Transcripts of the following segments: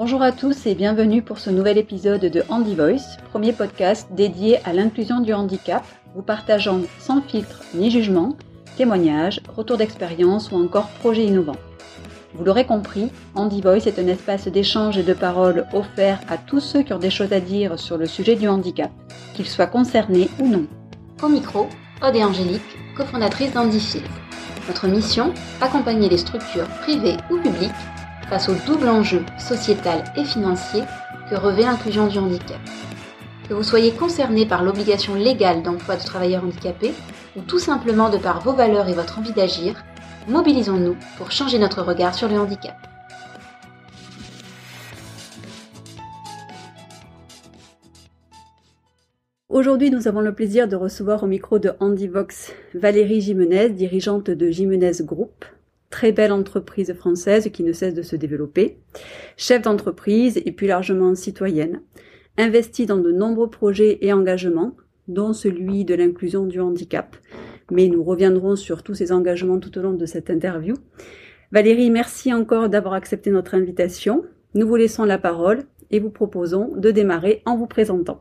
Bonjour à tous et bienvenue pour ce nouvel épisode de Handy Voice, premier podcast dédié à l'inclusion du handicap, vous partageant sans filtre ni jugement témoignages, retours d'expérience ou encore projets innovants. Vous l'aurez compris, Handy Voice est un espace d'échange et de parole offert à tous ceux qui ont des choses à dire sur le sujet du handicap, qu'ils soient concernés ou non. Au micro, Aude Angélique, cofondatrices d'Handifield. Notre mission, accompagner les structures privées ou publiques face au double enjeu sociétal et financier que revêt l'inclusion du handicap. Que vous soyez concerné par l'obligation légale d'emploi de travailleurs handicapés ou tout simplement de par vos valeurs et votre envie d'agir, mobilisons-nous pour changer notre regard sur le handicap. Aujourd'hui, nous avons le plaisir de recevoir au micro de Handivox Valérie Jimenez, dirigeante de Jimenez Group, très belle entreprise française qui ne cesse de se développer, chef d'entreprise et plus largement citoyenne, investie dans de nombreux projets et engagements, dont celui de l'inclusion du handicap. Mais nous reviendrons sur tous ces engagements tout au long de cette interview. Valérie, merci encore d'avoir accepté notre invitation. Nous vous laissons la parole et vous proposons de démarrer en vous présentant.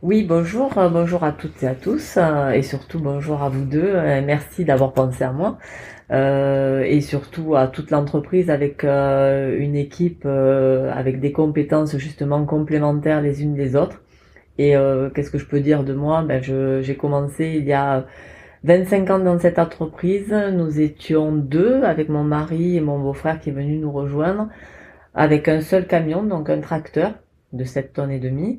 Oui, bonjour, bonjour à toutes et à tous, et surtout bonjour à vous deux. Merci d'avoir pensé à moi. Euh, et surtout à toute l'entreprise avec euh, une équipe euh, avec des compétences justement complémentaires les unes des autres. Et qu'est-ce que je peux dire de moi? Ben, J'ai commencé il y a 25 ans dans cette entreprise. Nous étions deux avec mon mari et mon beau-frère qui est venu nous rejoindre avec un seul camion, donc un tracteur de 7 tonnes et demi.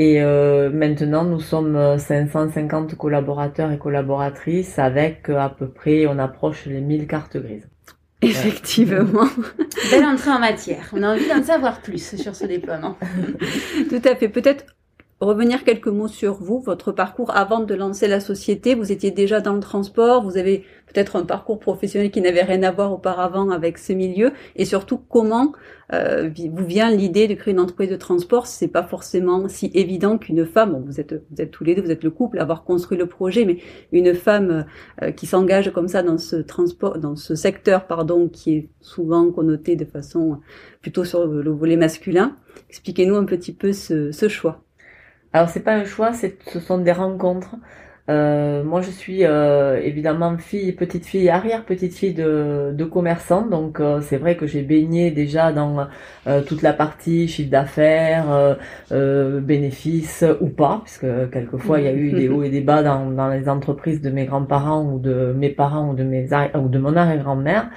Et euh, maintenant, nous sommes 550 collaborateurs et collaboratrices avec euh, à peu près, on approche les 1000 cartes grises. Effectivement. Belle entrée en matière. On a envie d'en savoir plus sur ce déploiement. Tout à fait. Peut-être revenir quelques mots sur vous, votre parcours avant de lancer la société. Vous étiez déjà dans le transport, vous avez peut-être un parcours professionnel qui n'avait rien à voir auparavant avec ce milieu, et surtout comment euh, vous vient l'idée de créer une entreprise de transport? C'est pas forcément si évident qu'une femme, vous êtes vous êtes tous les deux, vous êtes le couple, avoir construit le projet, mais une femme euh, qui s'engage comme ça dans ce transport, dans ce secteur, pardon, qui est souvent connoté de façon plutôt sur le volet masculin. Expliquez-nous un petit peu ce choix. Alors c'est pas un choix, c'est ce sont des rencontres. Euh, moi je suis euh, évidemment fille, petite fille, arrière petite fille de, de commerçant, donc euh, c'est vrai que j'ai baigné déjà dans toute la partie chiffre d'affaires, bénéfices ou pas, puisque quelquefois il y a eu des hauts et des bas dans, dans les entreprises de mes grands-parents ou de mes parents ou de mes ou de mon arrière-grand-mère,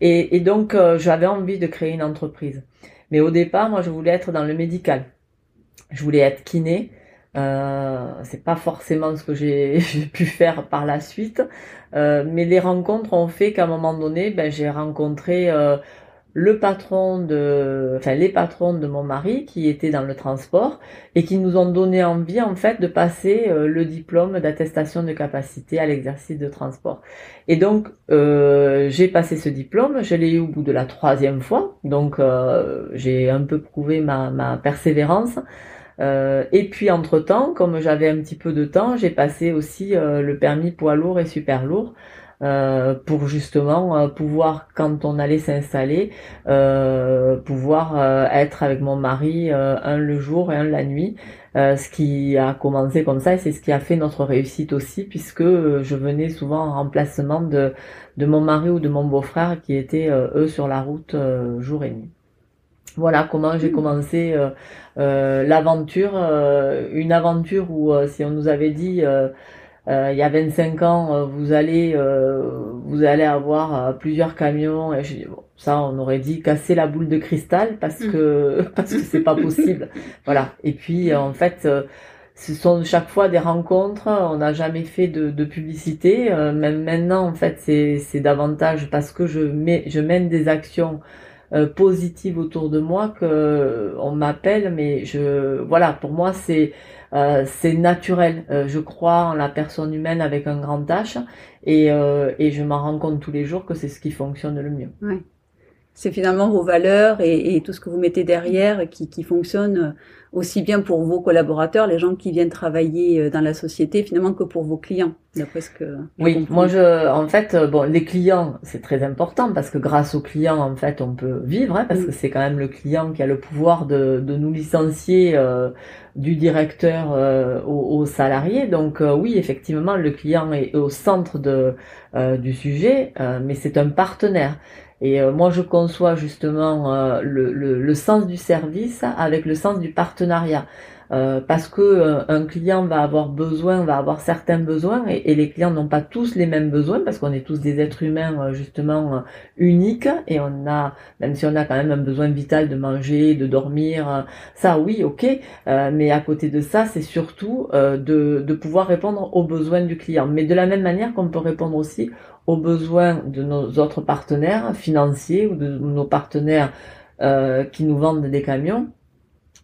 et, et donc j'avais envie de créer une entreprise. Mais au départ, moi je voulais être dans le médical je voulais être kiné. Euh, c'est pas forcément ce que j'ai pu faire par la suite, euh, mais les rencontres ont fait qu'à un moment donné, ben, j'ai rencontré euh, le patron de, enfin les patrons de mon mari qui étaient dans le transport et qui nous ont donné envie en fait de passer euh, le diplôme d'attestation de capacité à l'exercice de transport. Et donc euh, j'ai passé ce diplôme, je l'ai eu au bout de la troisième fois, donc euh, j'ai un peu prouvé ma, ma persévérance. Euh, et puis entre-temps, comme j'avais un petit peu de temps, j'ai passé aussi euh, le permis poids lourd et super lourd euh, pour justement pouvoir, quand on allait s'installer, pouvoir être avec mon mari un le jour et un la nuit. ce qui a commencé comme ça et c'est ce qui a fait notre réussite aussi puisque je venais souvent en remplacement de, de mon mari ou de mon beau-frère qui étaient eux sur la route jour et nuit. Voilà comment j'ai commencé euh, euh, l'aventure, euh, une aventure où si on nous avait dit il y a 25 ans vous allez vous allez avoir plusieurs camions et bon, ça on aurait dit casser la boule de cristal parce mmh. que parce que c'est pas possible. Voilà. Et puis en fait ce sont chaque fois des rencontres, on n'a jamais fait de, de publicité, même maintenant en fait c'est c'est davantage parce que je mets je mène des actions euh, positive autour de moi que euh, on m'appelle mais je voilà pour moi c'est euh, c'est naturel je crois en la personne humaine avec un grand H et, et je m'en rends compte tous les jours que c'est ce qui fonctionne le mieux. C'est finalement vos valeurs et, et, tout ce que vous mettez derrière qui, qui fonctionne aussi bien pour vos collaborateurs, les gens qui viennent travailler euh, dans la société, finalement, que pour vos clients, d'après ce que. oui, moi je, en fait, euh, bon, les clients, c'est très important parce que grâce aux clients, en fait, on peut vivre, hein, parce mm. que c'est quand même le client qui a le pouvoir de, de nous licencier euh, du directeur euh, aux, salariés. Donc oui, effectivement, le client est au centre de, du sujet, mais c'est un partenaire. Et euh, moi, je conçois justement euh, le, le, le, sens du service avec le sens du partenariat. Euh, parce que un client va avoir besoin, va avoir certains besoins, et, et les clients n'ont pas tous les mêmes besoins, parce qu'on est tous des êtres humains justement uniques, et on a, même si on a quand même un besoin vital de manger, de dormir, ça oui, ok, mais à côté de ça, c'est surtout de, de pouvoir répondre aux besoins du client. Mais de la même manière qu'on peut répondre aussi aux besoins de nos autres partenaires financiers ou de nos partenaires euh, qui nous vendent des camions.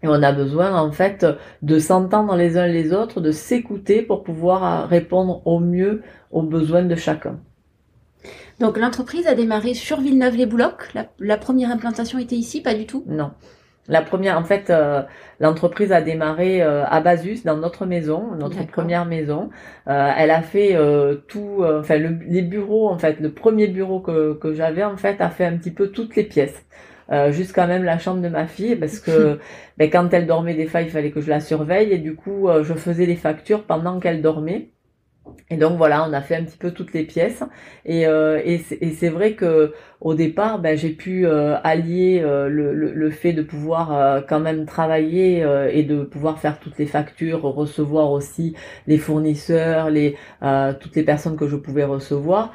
Et on a besoin en fait de s'entendre les uns les autres, de s'écouter pour pouvoir euh, répondre au mieux aux besoins de chacun. Donc l'entreprise a démarré sur Villeneuve-les-Boulocs. La, la, première implantation était ici, pas du tout? Non. La première, en fait, euh, l'entreprise a démarré euh, à Basus, dans notre maison, notre première maison. Euh, elle a fait tout, enfin les bureaux, en fait, le premier bureau que, que j'avais, en fait, a fait un petit peu toutes les pièces. jusqu'à même la chambre de ma fille parce que ben, quand elle dormait des fois il fallait que je la surveille et du coup je faisais les factures pendant qu'elle dormait et donc voilà, on a fait un petit peu toutes les pièces. Et, euh, et c'est vrai que au départ, ben, j'ai pu euh, allier euh, le, le, fait de pouvoir euh, quand même travailler et de pouvoir faire toutes les factures, recevoir aussi les fournisseurs, les toutes les personnes que je pouvais recevoir,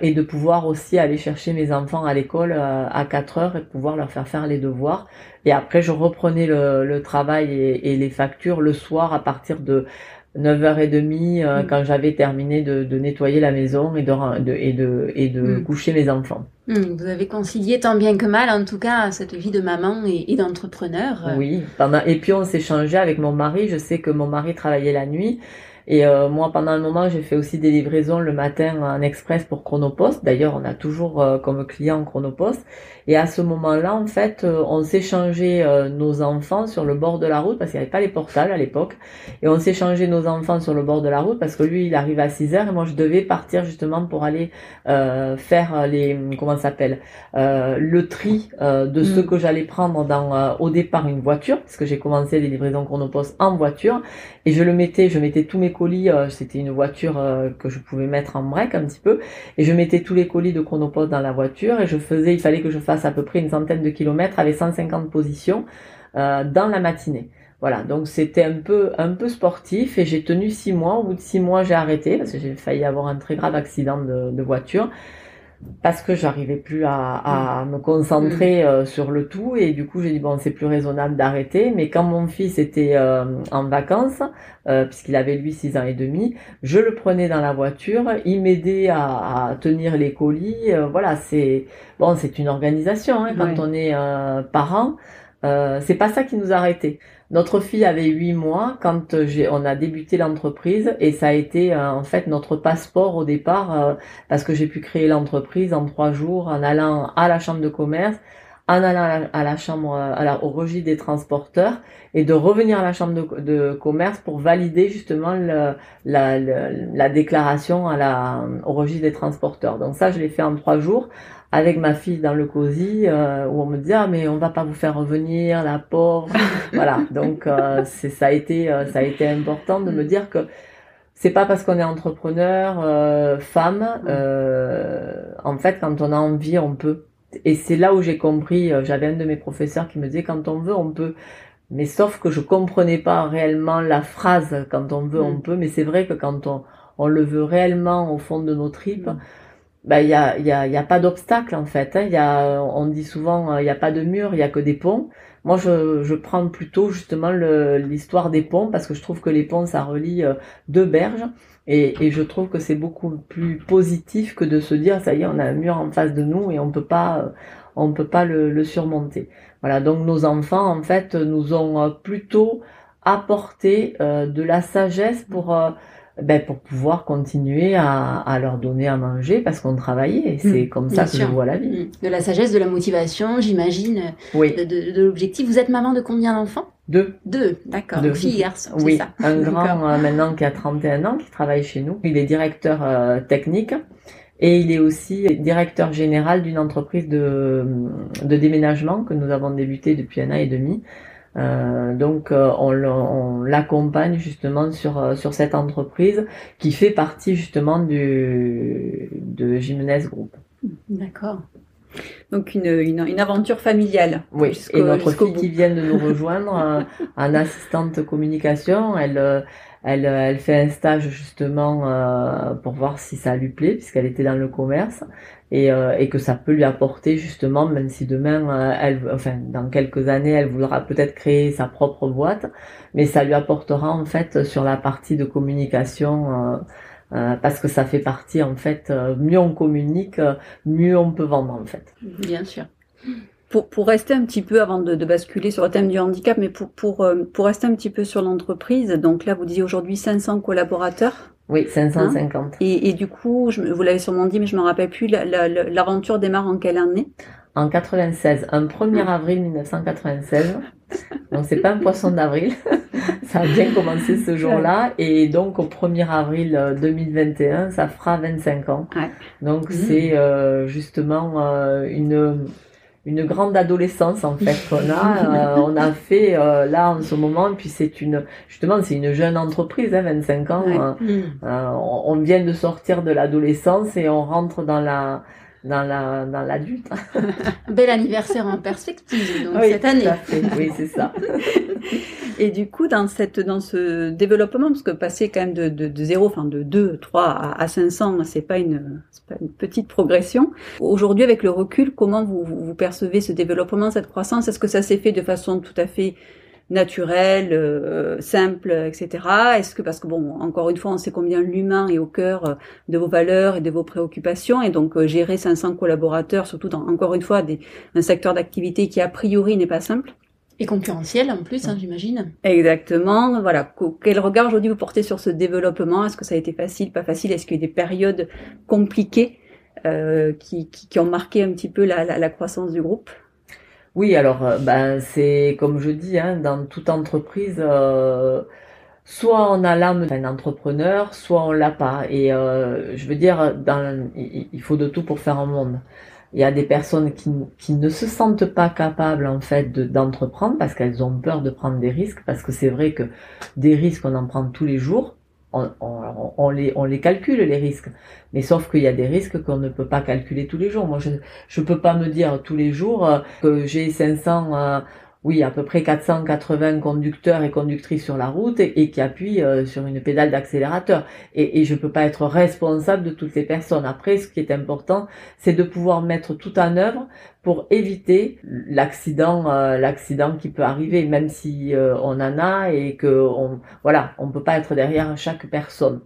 et de pouvoir aussi aller chercher mes enfants à l'école à 4 heures et pouvoir leur faire faire les devoirs. Et après, je reprenais le, le travail et, et les factures le soir à partir de 9h30 euh, mm. quand j'avais terminé de, de, nettoyer la maison et de, et de, et de mm. coucher mes enfants. Mm. Vous avez concilié tant bien que mal, en tout cas, cette vie de maman et, et d'entrepreneur. Oui, pendant, et puis on s'est changé avec mon mari. Je sais que mon mari travaillait la nuit et euh, moi, pendant un moment, j'ai fait aussi des livraisons le matin en express pour Chronopost. D'ailleurs, on a toujours euh, comme client Chronopost. Et à ce moment-là, en fait, euh, on s'échangeait nos enfants sur le bord de la route parce qu'il n'y avait pas les portables à l'époque. Et on s'échangeait nos enfants sur le bord de la route parce que lui, il arrive à 6 heures et moi, je devais partir justement pour aller faire les comment ça s'appelle le tri de ce mm. que j'allais prendre dans au départ une voiture parce que j'ai commencé les livraisons Chronopost en voiture et je le mettais, je mettais tous mes colis, euh, c'était une voiture euh, que je pouvais mettre en break un petit peu, et je mettais tous les colis de Chronopost dans la voiture, et je faisais, il fallait que je fasse à peu près une centaine de kilomètres avec 150 positions euh, dans la matinée. Voilà, donc c'était un peu un peu sportif et j'ai tenu six mois. Au bout de six mois, j'ai arrêté parce que j'ai failli avoir un très grave accident de, de voiture parce que j'arrivais plus à, à, mm. me concentrer mm. euh, sur le tout. Et du coup j'ai dit bon c'est plus raisonnable d'arrêter. Mais quand mon fils était euh, en vacances euh, puisqu'il avait lui six ans et demi je le prenais dans la voiture. Il m'aidait à, à, tenir les colis. Voilà c'est bon c'est une organisation hein, quand on est parent. C'est pas ça qui nous a arrêtés notre fille avait huit mois quand j'ai, on a débuté l'entreprise et ça a été euh, en fait notre passeport au départ euh, parce que j'ai pu créer l'entreprise en trois jours en allant à la chambre de commerce, en allant à la, chambre, euh, au registre des transporteurs et de revenir à la chambre de, de commerce pour valider justement le, la, la, déclaration à la, au registre des transporteurs. Donc ça, je l'ai fait en trois jours avec ma fille dans le cosy euh, où on me disait ah mais on va pas vous faire revenir la pauvre. Voilà. Donc euh, c'est ça a été euh, ça a été important de me dire que c'est pas parce qu'on est entrepreneur femme en fait quand on a envie on peut. Et c'est là où j'ai compris j'avais un de mes professeurs qui me disait quand on veut on peut. Mais sauf que je comprenais pas réellement la phrase quand on veut on mm. peut. Mais c'est vrai que quand on on le veut réellement au fond de nos tripes mm bah il y a, y, a, y a pas d'obstacle en fait. Hein. Y a, on dit souvent il n'y a pas de mur, il y a que des ponts. Moi je, je prends plutôt justement l'histoire des ponts parce que je trouve que les ponts ça relie euh, deux berges et, et je trouve que c'est beaucoup plus positif que de se dire ça y est on a un mur en face de nous et on peut pas euh, on peut pas le, le surmonter. Voilà donc nos enfants en fait nous ont euh, plutôt apporté de la sagesse pour ben, pour pouvoir continuer à, à, leur donner à manger parce qu'on travaillait. C'est mm, comme ça que je vois la vie. Mm. De la sagesse, de la motivation, j'imagine, oui. de, de, de l'objectif. Vous êtes maman de combien d'enfants? Deux. Deux, d'accord. Deux. Fille et garçon, c'est Oui, ça. un grand euh, maintenant qui a 31 ans, qui travaille chez nous. Il est directeur euh, technique et il est aussi directeur général d'une entreprise de, de déménagement que nous avons débuté depuis un an et demi. Euh, donc euh, on, l'accompagne justement sur euh, sur cette entreprise qui fait partie justement du de Jimenez Group. D'accord. Donc une, une, une aventure familiale. Oui, et notre fille bout. qui vient de nous rejoindre euh, en assistante communication, elle, euh, elle, euh, elle fait un stage justement euh, pour voir si ça lui plaît, puisqu'elle était dans le commerce, et, euh, que ça peut lui apporter justement, même si demain, elle, enfin, dans quelques années, elle voudra peut-être créer sa propre boîte, mais ça lui apportera en fait sur la partie de communication. parce que ça fait partie en fait, mieux on communique, mieux on peut vendre en fait. Bien sûr. Pour, pour rester un petit peu avant de, de basculer sur le thème du handicap, mais pour, pour, euh, pour rester un petit peu sur l'entreprise, donc là vous disiez aujourd'hui 500 collaborateurs. Oui, 550. Et, et du coup, je, vous l'avez sûrement dit, mais je me rappelle plus, la- la- la- l'aventure démarre en quelle année? En 96, un 1er avril 1996. Donc c'est pas un poisson d'avril. ça a bien commencé ce jour-là et donc au 1er avril euh, 2021, ça fera 25 ans. Ouais. Donc Mhm. c'est euh, justement euh, une une grande adolescence en fait qu'on a. Euh, on a fait euh, là en ce moment, puis c'est une justement c'est une jeune entreprise, hein, 25 ans. Ouais. euh, euh, on, on vient de sortir de l'adolescence et on rentre dans la dans la dans l'adulte. Bel anniversaire en perspective, donc Oui, cette année. tout à fait. Oui, c'est ça. Et du coup, dans cette, dans ce développement, parce que passer quand même de, de, de 0, enfin de 2, 3 à, à 500, c'est pas une, c'est pas une petite progression. Aujourd'hui, avec le recul, comment vous, vous, vous percevez ce développement, cette croissance? Est-ce que ça s'est fait de façon tout à fait naturelle, euh, simple, etc. Est-ce que, parce que bon, encore une fois, on sait combien l'humain est au cœur euh, de vos valeurs et de vos préoccupations, et donc euh, gérer 500 collaborateurs, surtout dans, encore une fois, des, un secteur d'activité qui a priori n'est pas simple. Et concurrentiel en plus, hein, j'imagine. Exactement. Voilà. Qu- Quel regard aujourd'hui vous portez sur ce développement? Est-ce que ça a été facile, pas facile? Est-ce qu'il y a eu des périodes compliquées euh, qui, qui, qui ont marqué un petit peu la, la, la croissance du groupe? Oui, alors euh, ben c'est comme je dis, hein, dans toute entreprise, euh, soit on a l'âme d'un entrepreneur, soit on l'a pas. Et euh, je veux dire, dans, il, faut de tout pour faire un monde. Il y a des personnes qui, qui ne se sentent pas capables en fait de- d'entreprendre parce qu'elles ont peur de prendre des risques, parce que c'est vrai que des risques on en prend tous les jours. On, les, on les calcule les risques, mais sauf qu'il y a des risques qu'on ne peut pas calculer tous les jours. Moi, je je peux pas me dire tous les jours euh, que j'ai 500, euh, oui, à peu près 480 conducteurs et conductrices sur la route et, qui appuient euh, sur une pédale d'accélérateur. Et, je peux pas être responsable de toutes ces personnes. Après, ce qui est important, c'est de pouvoir mettre tout en œuvre pour éviter l'accident, euh, l'accident qui peut arriver, même si euh, on en a et que on, voilà, on peut pas être derrière chaque personne.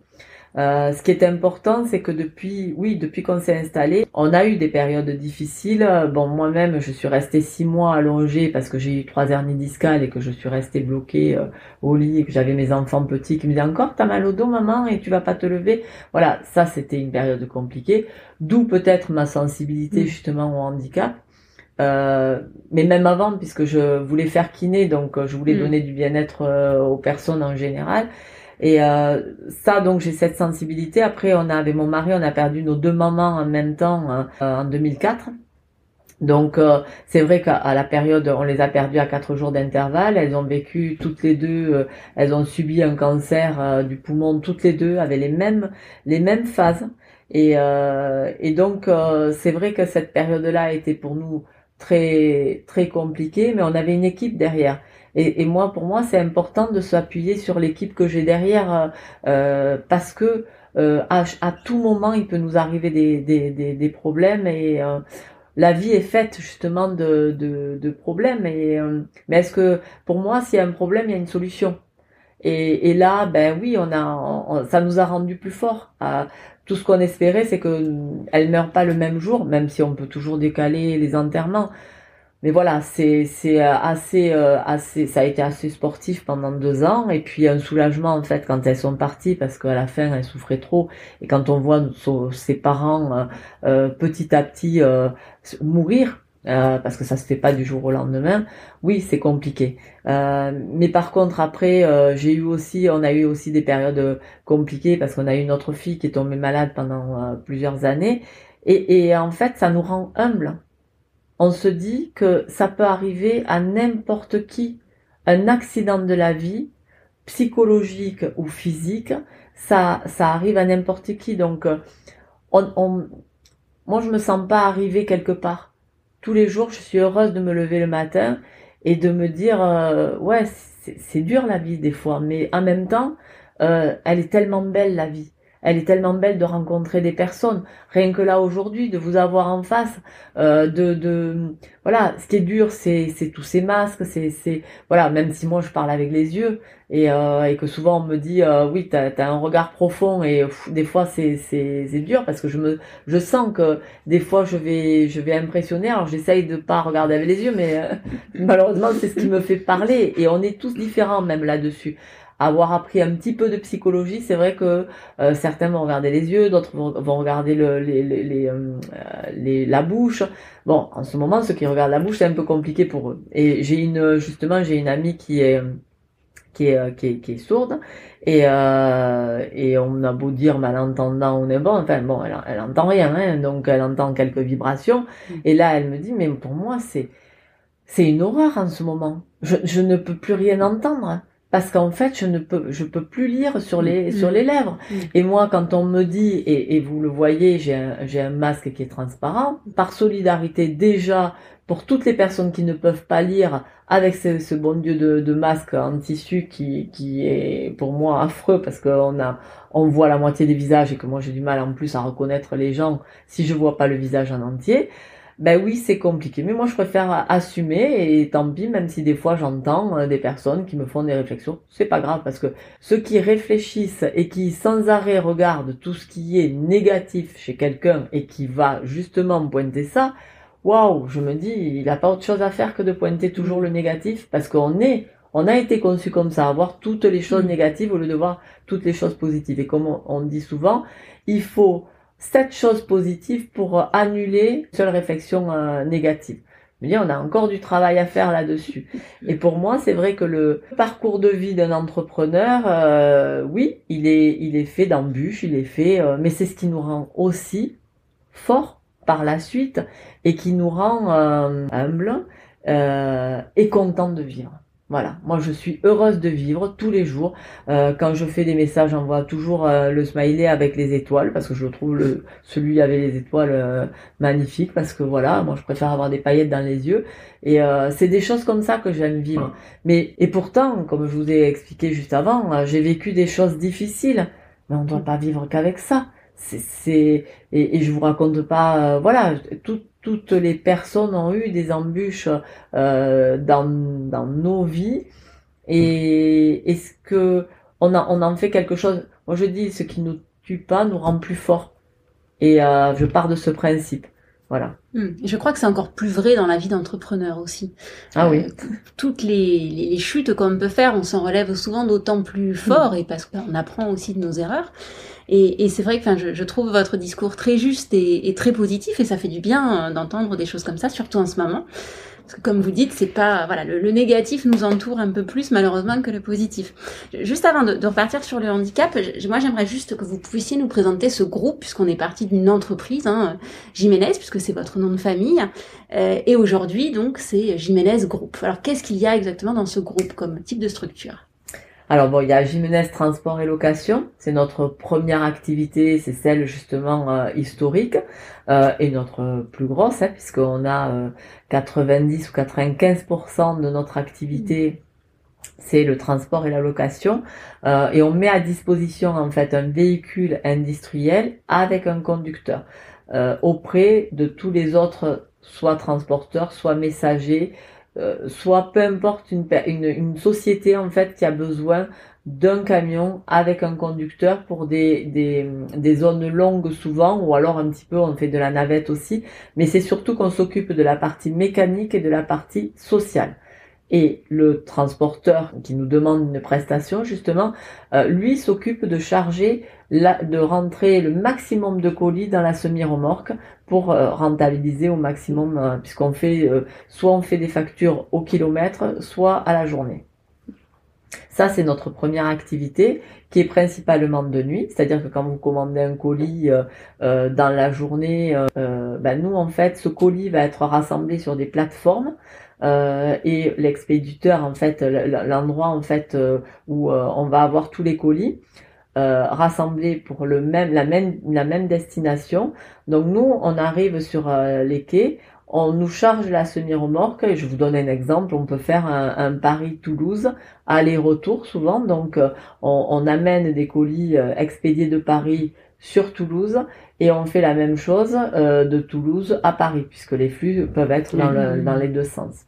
Euh, ce qui est important, c'est que depuis, oui, depuis qu'on s'est installé, on a eu des périodes difficiles. Bon, moi-même, je suis restée six mois allongée parce que j'ai eu trois hernies discales et que je suis restée bloquée euh, au lit et que j'avais mes enfants petits qui me disaient encore t'as mal au dos, maman, et tu vas pas te lever. Voilà, ça c'était une période compliquée. D'où peut-être ma sensibilité Mm. justement au handicap. Euh, mais même avant, puisque je voulais faire kiné, donc euh, je voulais Mm. donner du bien-être euh, aux personnes en général. Et euh, ça, donc j'ai cette sensibilité. Après, on a avec mon mari, on a perdu nos deux mamans en même temps euh, en 2004. Donc euh, c'est vrai qu'à la période, on les a perdues à quatre jours d'intervalle. Elles ont vécu toutes les deux, euh, elles ont subi un cancer euh, du poumon toutes les deux, avec les mêmes les mêmes phases. Et, euh, et donc c'est vrai que cette période-là a été pour nous très très compliquée, mais on avait une équipe derrière. Et, et moi, pour moi, c'est important de s'appuyer sur l'équipe que j'ai derrière euh, euh, parce que euh, à, à tout moment, il peut nous arriver des, des, des, des problèmes et euh, la vie est faite justement de, de, de problèmes. Et, euh, mais est-ce que pour moi, s'il y a un problème, il y a une solution? Et, et là, ben oui, on a, on- ça nous a rendu plus forts. Euh, tout ce qu'on espérait, c'est que elle meurt pas le même jour, même si on peut toujours décaler les enterrements. Mais voilà, c'est c'est euh, assez euh, assez ça a été assez sportif pendant deux ans et puis un soulagement en fait quand elles sont parties parce qu'à la fin elles souffraient trop et quand on voit ses parents euh, euh, petit à petit euh, mourir euh, parce que ça se fait pas du jour au lendemain. Oui, c'est compliqué. Euh, mais par contre, après, euh, j'ai eu aussi, on a eu aussi des périodes compliquées parce qu'on a eu notre fille qui est tombée malade pendant plusieurs années. Et, et en fait, ça nous rend humbles. On se dit que ça peut arriver à n'importe qui. Un accident de la vie, psychologique ou physique, ça, ça arrive à n'importe qui. Donc, on, on, moi, je me sens pas arriver quelque part tous les jours, je suis heureuse de me lever le matin et de me dire, euh, ouais, c'est dur la vie des fois, mais en même temps, euh, elle est tellement belle la vie elle est tellement belle de rencontrer des personnes. Rien que là aujourd'hui, de vous avoir en face, euh, de, de, voilà, ce qui est dur, c'est, tous ces masques, c'est, voilà, même si moi je parle avec les yeux et, euh, que souvent on me dit, euh, oui, t'as, as un regard profond et des fois c'est, dur parce que je me, je sens que des fois je vais, je vais impressionner. Alors j'essaye de pas regarder avec les yeux, mais malheureusement c'est ce qui me fait parler et on est tous différents même là-dessus avoir appris un petit peu de psychologie, c'est vrai que euh, certains vont regarder les yeux, d'autres vont, regarder le, les, les, euh, les, la bouche. Bon, en ce moment, ceux qui regardent la bouche, c'est un peu compliqué pour eux. Et j'ai une, justement, j'ai une amie qui est qui est, qui est, qui est sourde et, euh, et on a beau dire malentendant on est bon, enfin bon, elle, elle entend rien, hein, donc elle entend quelques vibrations. Mm. Et là, elle me dit, mais pour moi, c'est c'est une horreur en ce moment. Je, je ne peux plus rien entendre parce qu'en fait je ne peux je peux plus lire sur les mm. sur les lèvres mm. et moi quand on me dit et, et vous le voyez j'ai un, j'ai un masque qui est transparent par solidarité déjà pour toutes les personnes qui ne peuvent pas lire avec ce, ce bon dieu de, de, masque en tissu qui qui est pour moi affreux parce qu'on a on voit la moitié des visages et que moi j'ai du mal en plus à reconnaître les gens si je vois pas le visage en entier ben oui, c'est compliqué. Mais moi, je préfère assumer et tant pis, même si des fois j'entends euh, des personnes qui me font des réflexions, c'est pas grave parce que ceux qui réfléchissent et qui sans arrêt regardent tout ce qui est négatif chez quelqu'un et qui va justement pointer ça, waouh, je me dis, il n'a pas autre chose à faire que de pointer toujours le négatif parce qu'on est, on a été conçu comme ça, à voir toutes les choses mm. négatives au lieu de voir toutes les choses positives. Et comme on dit souvent, il faut cette chose positive pour euh, annuler une seule réflexion euh, négative. Mais on a encore du travail à faire là-dessus. Et pour moi, c'est vrai que le parcours de vie d'un entrepreneur, euh, oui, il est, il est fait d'embûches, il est fait, mais c'est ce qui nous rend aussi fort par la suite et qui nous rend humble et content de vivre. Voilà, moi je suis heureuse de vivre tous les jours. Euh, quand je fais des messages, j'envoie toujours euh, le smiley avec les étoiles parce que je trouve le celui avec les étoiles euh, magnifique parce que voilà, moi je préfère avoir des paillettes dans les yeux et c'est des choses comme ça que j'aime vivre. Mais et pourtant, comme je vous ai expliqué juste avant, j'ai vécu des choses difficiles, mais on ne doit pas vivre qu'avec ça. C'est et, et je vous raconte pas, voilà, tout toutes les personnes ont eu des embûches euh, dans, dans nos vies. Et est-ce que on, a, on en fait quelque chose? Moi je dis, ce qui nous tue pas nous rend plus fort. Et euh, je pars de ce principe. Voilà. Hmm. Je crois que c'est encore plus vrai dans la vie d'entrepreneur aussi. Ah oui. Euh, toutes les, les, chutes qu'on peut faire, on s'en relève souvent d'autant plus fort et parce qu'on apprend aussi de nos erreurs. Et, et c'est vrai que je, je, trouve votre discours très juste et, et, très positif et ça fait du bien euh, d'entendre des choses comme ça, surtout en ce moment. Parce que comme vous dites, c'est pas voilà le, négatif nous entoure un peu plus malheureusement que le positif. Juste avant de, de repartir sur le handicap, moi j'aimerais juste que vous puissiez nous présenter ce groupe puisqu'on est parti d'une entreprise, hein, Jiménez, puisque c'est votre nom de famille, euh, et aujourd'hui donc c'est Jiménez Group. Alors qu'est-ce qu'il y a exactement dans ce groupe comme type de structure? Alors bon, il y a Jiménez Transport et Location, c'est notre première activité, c'est celle justement euh, historique euh, et notre plus grosse, hein, puisqu'on a 90 euh, ou 95% de notre activité, c'est le transport et la location, et on met à disposition en fait un véhicule industriel avec un conducteur auprès de tous les autres, soit transporteurs, soit messagers, euh, soit peu importe une, une, une, société en fait qui a besoin d'un camion avec un conducteur pour des, des, des, zones longues souvent ou alors un petit peu on fait de la navette aussi. Mais c'est surtout qu'on s'occupe de la partie mécanique et de la partie sociale Et le transporteur qui nous demande une prestation, justement, euh, lui s'occupe de charger, de rentrer le maximum de colis dans la semi-remorque pour euh, rentabiliser au maximum, euh, puisqu'on fait, soit on fait des factures au kilomètre, soit à la journée. Ça, c'est notre première activité qui est principalement de nuit, c'est-à-dire que quand vous commandez un colis dans la journée, ben nous en fait, ce colis va être rassemblé sur des plateformes euh, et l'expéditeur en fait l'endroit en fait euh, où euh, on va avoir tous les colis rassemblés pour le même la même la même destination. Donc nous on arrive sur les quais on nous charge la semi-remorque et je vous donne un exemple on peut faire un, Paris-Toulouse aller-retour souvent. Donc on, on, amène des colis expédiés de Paris sur Toulouse et on fait la même chose de Toulouse à Paris puisque les flux peuvent être dans, le, dans les deux sens.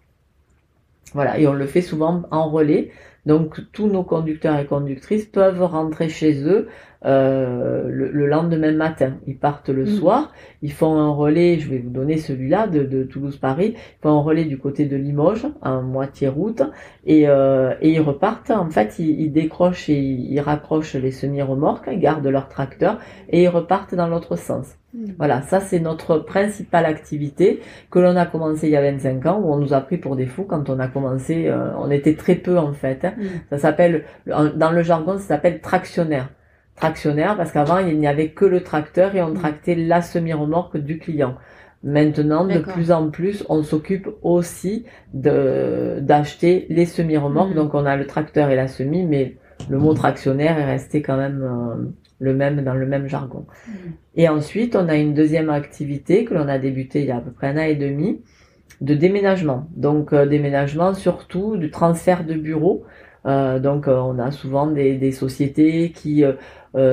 Voilà, et on le fait souvent en relais. Donc tous nos conducteurs et conductrices peuvent rentrer chez eux euh, le, lendemain matin. Ils partent le mm. soir, ils font un relais, je vais vous donner celui-là de, Toulouse-Paris, ils font un relais du côté de Limoges, en moitié route, et, euh, et ils repartent. En fait, ils, décrochent et ils, raccrochent les semi-remorques, ils gardent leur tracteur et ils repartent dans l'autre sens. Mm. Voilà, ça c'est notre principale activité que l'on a commencé il y a 25 ans, où on nous a pris pour des fous quand on a commencé, euh, on était très peu en fait. Hein. Mm. Ça s'appelle, dans le jargon, ça s'appelle tractionnaire. Tractionnaire parce qu'avant il n'y avait que le tracteur et on mm. tractait la semi-remorque du client. Maintenant, de plus en plus, on s'occupe aussi de d'acheter les semi-remorques. Donc on a le tracteur et la semi, mais le mot tractionnaire est resté quand même euh, le même dans le même jargon. Mm. Et ensuite, on a une deuxième activité que l'on a débuté il y a à peu près un an et demi de déménagement. Donc euh, déménagement surtout du transfert de bureaux. Euh, donc on a souvent des, des sociétés qui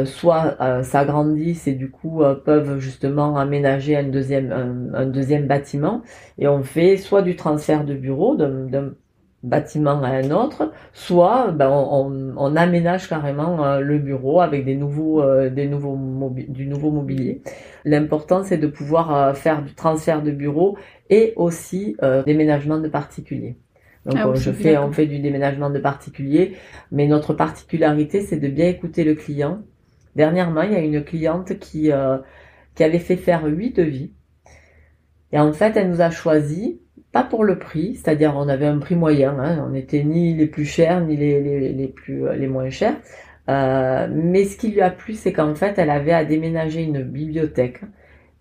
soit s'agrandissent et du coup peuvent justement aménager un deuxième un, un, deuxième bâtiment et on fait soit du transfert de bureaux d'un bâtiment à un autre, soit ben, on, on, aménage carrément euh, le bureau avec des nouveaux, euh, des nouveaux du nouveau mobilier. L'important c'est de pouvoir euh, faire du transfert de bureau et aussi déménagement de particuliers. Donc ah je fais, on fait du déménagement de particuliers, mais notre particularité c'est de bien écouter le client. Dernièrement, il y a une cliente qui qui avait fait faire huit devis et en fait elle nous a choisi pas pour le prix, c'est-à-dire on avait un prix moyen, hein, on n'était ni les plus chers ni les, les moins chers. Euh, mais ce qui lui a plu, c'est qu'en fait, elle avait à déménager une bibliothèque.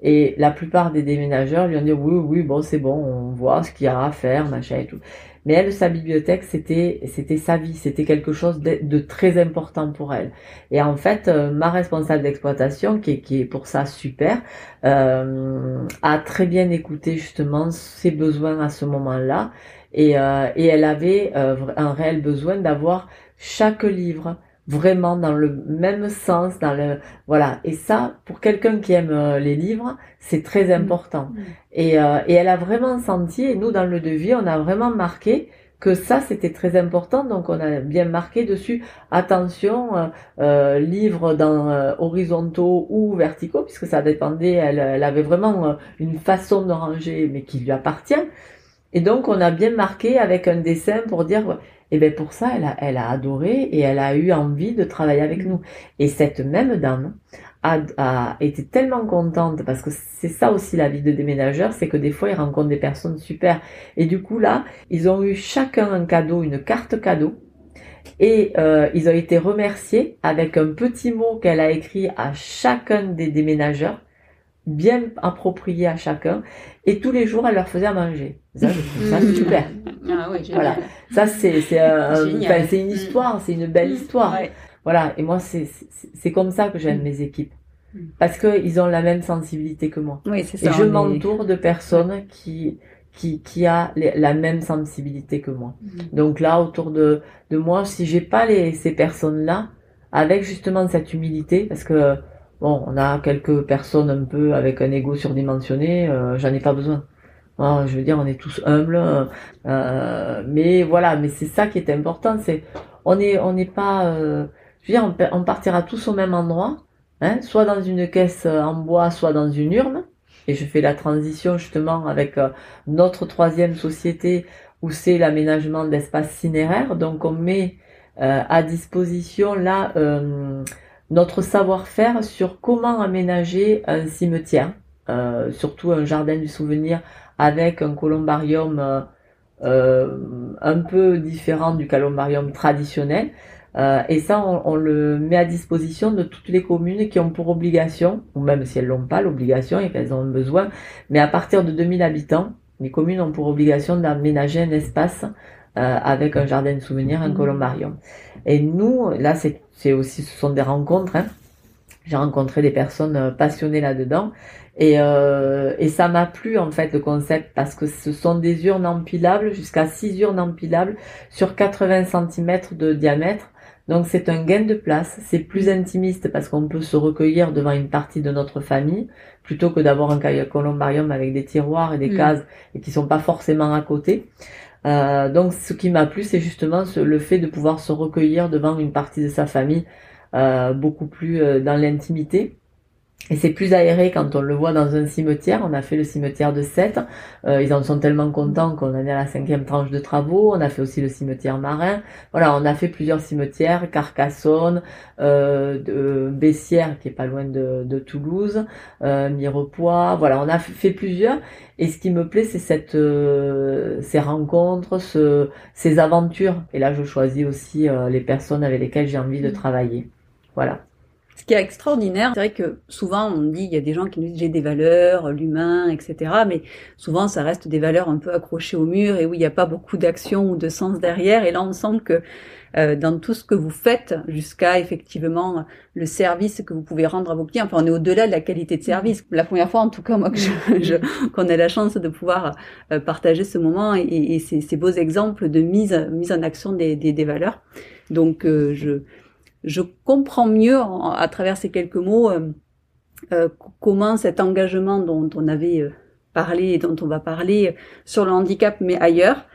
Et la plupart des déménageurs lui ont dit oui, oui, bon, c'est bon, on voit ce qu'il y a à faire, machin et tout. Mais elle, sa bibliothèque, c'était, c'était sa vie, c'était quelque chose de, très important pour elle. Et en fait, euh, ma responsable d'exploitation, qui est, qui est pour ça super, euh, a très bien écouté justement ses besoins à ce moment-là. Et, euh, et elle avait un réel besoin d'avoir chaque livre vraiment dans le même sens, dans le voilà. Et ça, pour quelqu'un qui aime euh, les livres, c'est très mm. important. Mm. Et, euh, et elle a vraiment senti, et nous dans le devis, on a vraiment marqué que ça c'était très important. Donc on a bien marqué dessus attention, euh, euh livres dans horizontaux ou verticaux, puisque ça dépendait. Elle, elle avait vraiment une façon de ranger, mais qui lui appartient. Et donc on a bien marqué avec un dessin pour dire et bien pour ça, elle a, elle a adoré et elle a eu envie de travailler avec nous. Et cette même dame a, été tellement contente parce que c'est ça aussi la vie de déménageur, c'est que des fois ils rencontrent des personnes super. Et du coup là, ils ont eu chacun un cadeau, une carte cadeau. Et euh, ils ont été remerciés avec un petit mot qu'elle a écrit à chacun des déménageurs bien approprié à chacun et tous les jours elle leur faisait à manger. Ça, c'est super. Ah oui, voilà. Ça c'est c'est c'est une histoire c'est une belle histoire. Voilà. Et moi c'est c'est comme ça que j'aime mm. mes équipes. Mm. parce que ils ont la même sensibilité que moi. Oui, ça, et je m'entoure de personnes qui qui qui a la même sensibilité que moi. Mm. donc là autour de de moi si j'ai pas les ces personnes là avec justement cette humilité parce que Bon, on a quelques personnes un peu avec un ego surdimensionné, euh, j'en ai pas besoin. Hein, je veux dire, on est tous humbles, euh, mais voilà, mais c'est ça qui est important, c'est on est on n'est pas, euh, je veux dire, on, partira tous au même endroit, hein, soit dans une caisse en bois, soit dans une urne. Et je fais la transition justement avec notre troisième société où c'est l'aménagement d'espaces cinéraires. Donc on met à disposition là notre savoir-faire sur comment aménager un cimetière, surtout un jardin du souvenir avec un columbarium un peu différent du columbarium traditionnel. Euh, et ça, on, le met à disposition de toutes les communes qui ont pour obligation, ou même si elles n'ont pas l'obligation et qu'elles ont besoin, mais à partir de 2000 habitants, les communes ont pour obligation d'aménager un espace euh, avec un jardin de souvenirs, un mmh. Et nous, là, c'est aussi, ce sont des rencontres. Hein. J'ai rencontré des personnes euh, passionnées là-dedans. Et, euh, et ça m'a plu en fait le concept parce que ce sont des urnes empilables jusqu'à 6 urnes empilables sur 80 cm de diamètre donc c'est un gain de place, c'est plus intimiste parce qu'on peut se recueillir devant une partie de notre famille plutôt que d'avoir un columbarium avec des tiroirs et des mm. cases et qui sont pas forcément à côté. Euh, donc ce qui m'a plu c'est justement le fait de pouvoir se recueillir devant une partie de sa famille euh, beaucoup plus euh, dans l'intimité. Et c'est plus aéré quand on le voit dans un cimetière. On a fait le cimetière de Sète. Euh, ils en sont tellement contents qu'on en est à la cinquième tranche de travaux. On a fait aussi le cimetière marin. Voilà, on a fait plusieurs cimetières. Carcassonne, euh, de Bessières, qui est pas loin de, de Toulouse, euh, Mirepoix. Voilà, on a fait plusieurs. Et ce qui me plaît, c'est cette, euh, ces rencontres, ce, ces aventures. Et là, je choisis aussi euh, les personnes avec lesquelles j'ai envie de mmh. travailler. Voilà. Ce qui est extraordinaire, c'est vrai que souvent on dit il y a des gens qui nous disent j'ai des valeurs, l'humain, etc. Mais souvent ça reste des valeurs un peu accrochées au mur et où il n'y a pas beaucoup d'action ou de sens derrière. Et là on sent que euh, dans tout ce que vous faites, jusqu'à effectivement le service que vous pouvez rendre à vos clients. Enfin, on est au-delà de la qualité de service. La première fois, en tout cas, moi, que je, qu'on ait la chance de pouvoir euh, partager ce moment et, et ces, ces, beaux exemples de mise, mise en action des, des, des valeurs. Donc, euh, je, je comprends mieux à travers ces quelques mots euh, euh, comment cet engagement dont on avait euh, parlé et dont on va parler sur le handicap mais ailleurs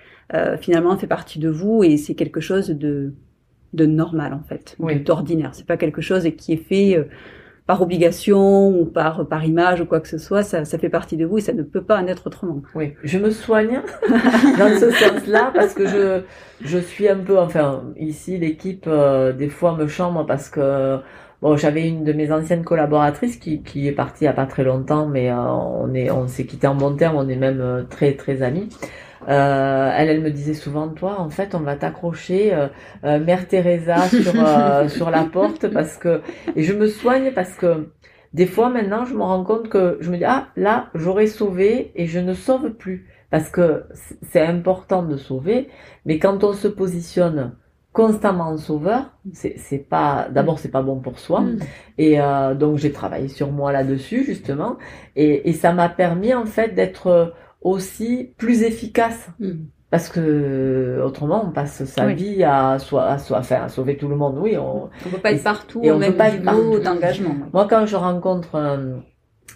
finalement fait partie de vous et c'est quelque chose de de normal en fait, d'ordinaire. C'est pas quelque chose qui est fait par obligation ou par par image ou quoi que ce soit, ça, ça fait partie de vous et ça ne peut pas en être autrement. Oui, je me soigne dans ce sens-là parce que je je suis un peu enfin ici l'équipe euh, des fois me chambre parce que bon j'avais une de mes anciennes collaboratrices qui qui est partie il y a pas très longtemps mais euh, on est on s'est quitté en bon terme, on est même euh, très très amis. Euh, elle, elle me disait souvent, toi, en fait, on va t'accrocher euh, euh Mère Teresa sur euh, sur la porte parce que et je me soigne parce que des fois maintenant, je me rends compte que je me dis ah là, j'aurais sauvé et je ne sauve plus. Parce que c'est important de sauver, mais quand on se positionne constamment en sauveur, c'est pas d'abord c'est pas bon pour soi. Mm. et euh, donc j'ai travaillé sur moi là-dessus justement. Et, et ça m'a permis en fait d'être aussi plus efficace. Hmm. Parce que autrement, on passe sa vie à, soit, à, soit, enfin, à sauver tout le monde. Oui, on ne peut pas être partout et on même peut pas être d'engagement. Moi, quand je rencontre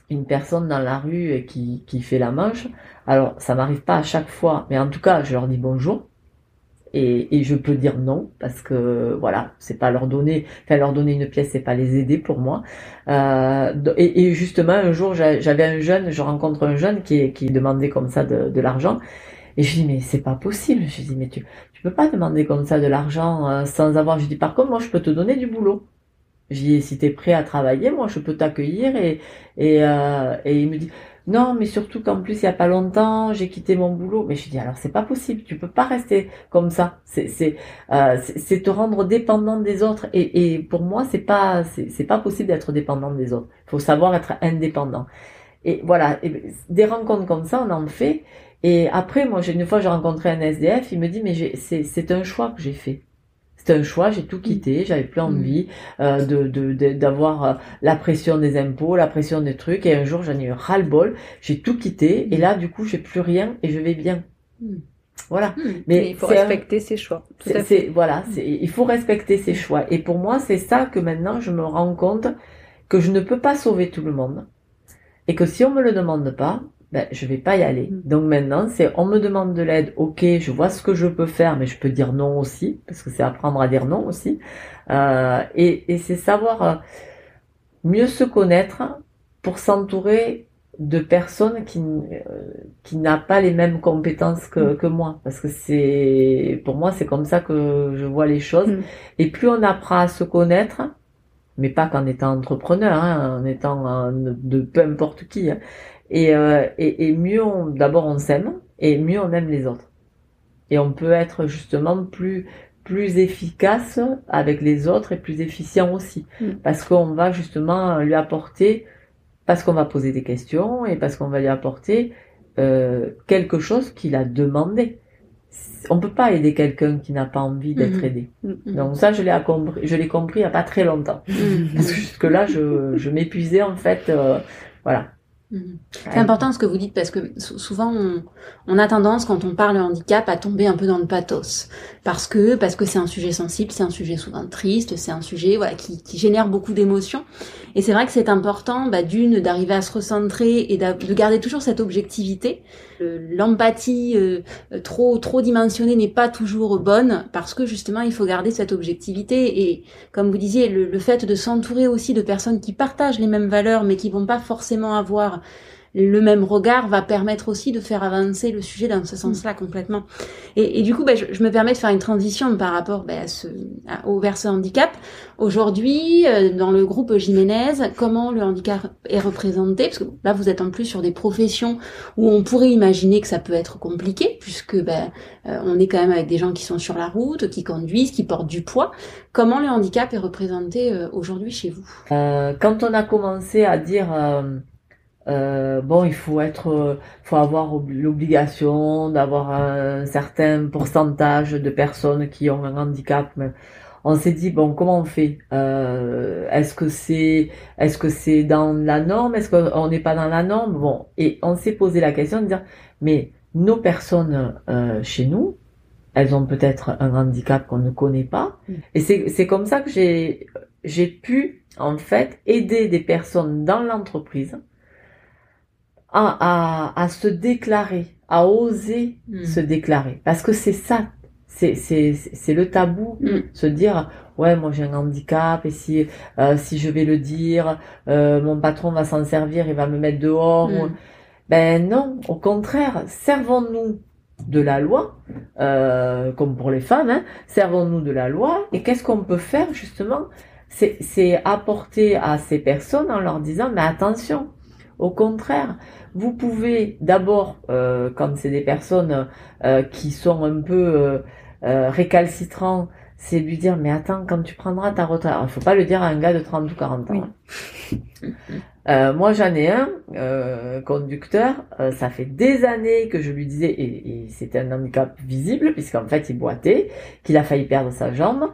une personne dans la rue qui, qui fait la manche, alors ça m'arrive pas à chaque fois, mais en tout cas, je leur dis bonjour et, et je peux dire non parce que voilà c'est pas leur donner enfin leur donner une pièce c'est pas les aider pour moi. Euh, et, et, justement un jour j'avais un jeune je rencontre un jeune qui, qui demandait comme ça de, de l'argent. Et je dis mais c'est pas possible. Je dis mais tu tu peux pas demander comme ça de l'argent euh, sans avoir je dis par contre moi je peux te donner du boulot. Dis si t'es prêt à travailler moi je peux t'accueillir. Et et, euh, et il me dit non, mais surtout qu'en plus il y a pas longtemps j'ai quitté mon boulot. Mais je dis alors c'est pas possible, tu peux pas rester comme ça. C'est c'est euh, te rendre dépendant des autres. Et, et pour moi c'est pas c'est pas possible d'être dépendant des autres. Il faut savoir être indépendant. Et voilà, des rencontres comme ça on en fait. Et après moi une fois j'ai rencontré un SDF, il me dit mais c'est un choix que j'ai fait. C'était un choix, j'ai tout mm. quitté, j'avais plus envie mm. euh, de d'avoir euh, la pression des impôts, la pression des trucs. Et un jour, j'en ai eu ras-le-bol, j'ai tout quitté. Et mm. là, du coup, j'ai plus rien et je vais bien. Voilà. Mais il faut respecter ses choix. C'est voilà, il faut respecter ses choix. Et pour moi, c'est ça que maintenant je me rends compte que je ne peux pas sauver tout le monde et que si on me le demande pas, ben, je vais pas y aller. Mm. Donc maintenant, c'est on me demande de l'aide, ok, je vois ce que je peux faire, mais je peux dire non aussi, parce que c'est apprendre à dire non aussi. Euh, et, et c'est savoir euh, mieux se connaître pour s'entourer de personnes qui euh, qui n'a pas les mêmes compétences que, que moi parce que c'est pour moi c'est comme ça que je vois les choses Mm. et plus on apprend à se connaître mais pas qu'en étant entrepreneur hein, en étant de peu importe qui hein. Et, euh, et et mieux on d'abord on s'aime et mieux on aime les autres et on peut être justement plus plus efficace avec les autres et plus efficient aussi Mm. parce qu'on va justement lui apporter parce qu'on va poser des questions et parce qu'on va lui apporter euh, quelque chose qu'il a demandé. On peut pas aider quelqu'un qui n'a pas envie d'être Mhm. aidé. Mhm. Donc ça, je l'ai compris, je l'ai compris il y a pas très longtemps. Mhm. Parce que jusque là, je, je m'épuisais en fait. euh, voilà. Mhm. C'est important ce que vous dites parce que sou- souvent on, on a tendance quand on parle handicap à tomber un peu dans le pathos parce que parce que c'est un sujet sensible, c'est un sujet souvent triste, c'est un sujet voilà qui, qui génère beaucoup d'émotions et c'est vrai que c'est important bah, d'une d'arriver à se recentrer et de garder toujours cette objectivité. L'empathie euh, trop trop dimensionnée n'est pas toujours bonne parce que justement il faut garder cette objectivité et comme vous disiez le, le fait de s'entourer aussi de personnes qui partagent les mêmes valeurs mais qui vont pas forcément avoir le même regard va permettre aussi de faire avancer le sujet dans ce sens-là complètement. Et, et du coup, bah, je, je me permets de faire une transition par rapport bah, à ce, à- au versant handicap. Aujourd'hui, euh, dans le groupe Jiménez, comment le handicap est représenté? Parce que là, vous êtes en plus sur des professions où on pourrait imaginer que ça peut être compliqué, puisque bah, euh, on est quand même avec des gens qui sont sur la route, qui conduisent, qui portent du poids. Comment le handicap est représenté euh, aujourd'hui chez vous? Euh, quand on a commencé à dire euh, bon, il faut être, euh, faut avoir ob- l'obligation d'avoir un certain pourcentage de personnes qui ont un handicap. mais on s'est dit bon, comment on fait? Euh, Est-ce que c'est, est-ce que c'est dans la norme? Est-ce qu'on n'est pas dans la norme? Bon, et on s'est posé la question de dire mais nos personnes euh, chez nous, elles ont peut-être un handicap qu'on ne connaît pas. Mm. Et c'est c'est comme ça que j'ai j'ai pu en fait aider des personnes dans l'entreprise à, à, à se déclarer, à oser Mm. se déclarer. Parce que c'est ça, c'est c'est c'est le tabou, Mm. se dire ouais moi j'ai un handicap et si euh, si je vais le dire, euh, mon patron va s'en servir, il va me mettre dehors. Mm. ou- Ben non, au contraire, servons-nous de la loi, euh, comme pour les femmes, hein, servons-nous de la loi. Et qu'est-ce qu'on peut faire justement? C'est c'est apporter à ces personnes en leur disant, mais attention, au contraire, vous pouvez d'abord, euh, quand c'est des personnes euh, qui sont un peu euh, euh, récalcitrants, c'est lui dire, mais attends, quand tu prendras ta retraite, il faut pas le dire à un gars de 30 ou 40 ans. Oui. hein. Euh, moi, j'en ai un euh, conducteur. euh, ça fait des années que je lui disais, et, et c'était un handicap visible puisqu'en fait il boitait, qu'il a failli perdre sa jambe.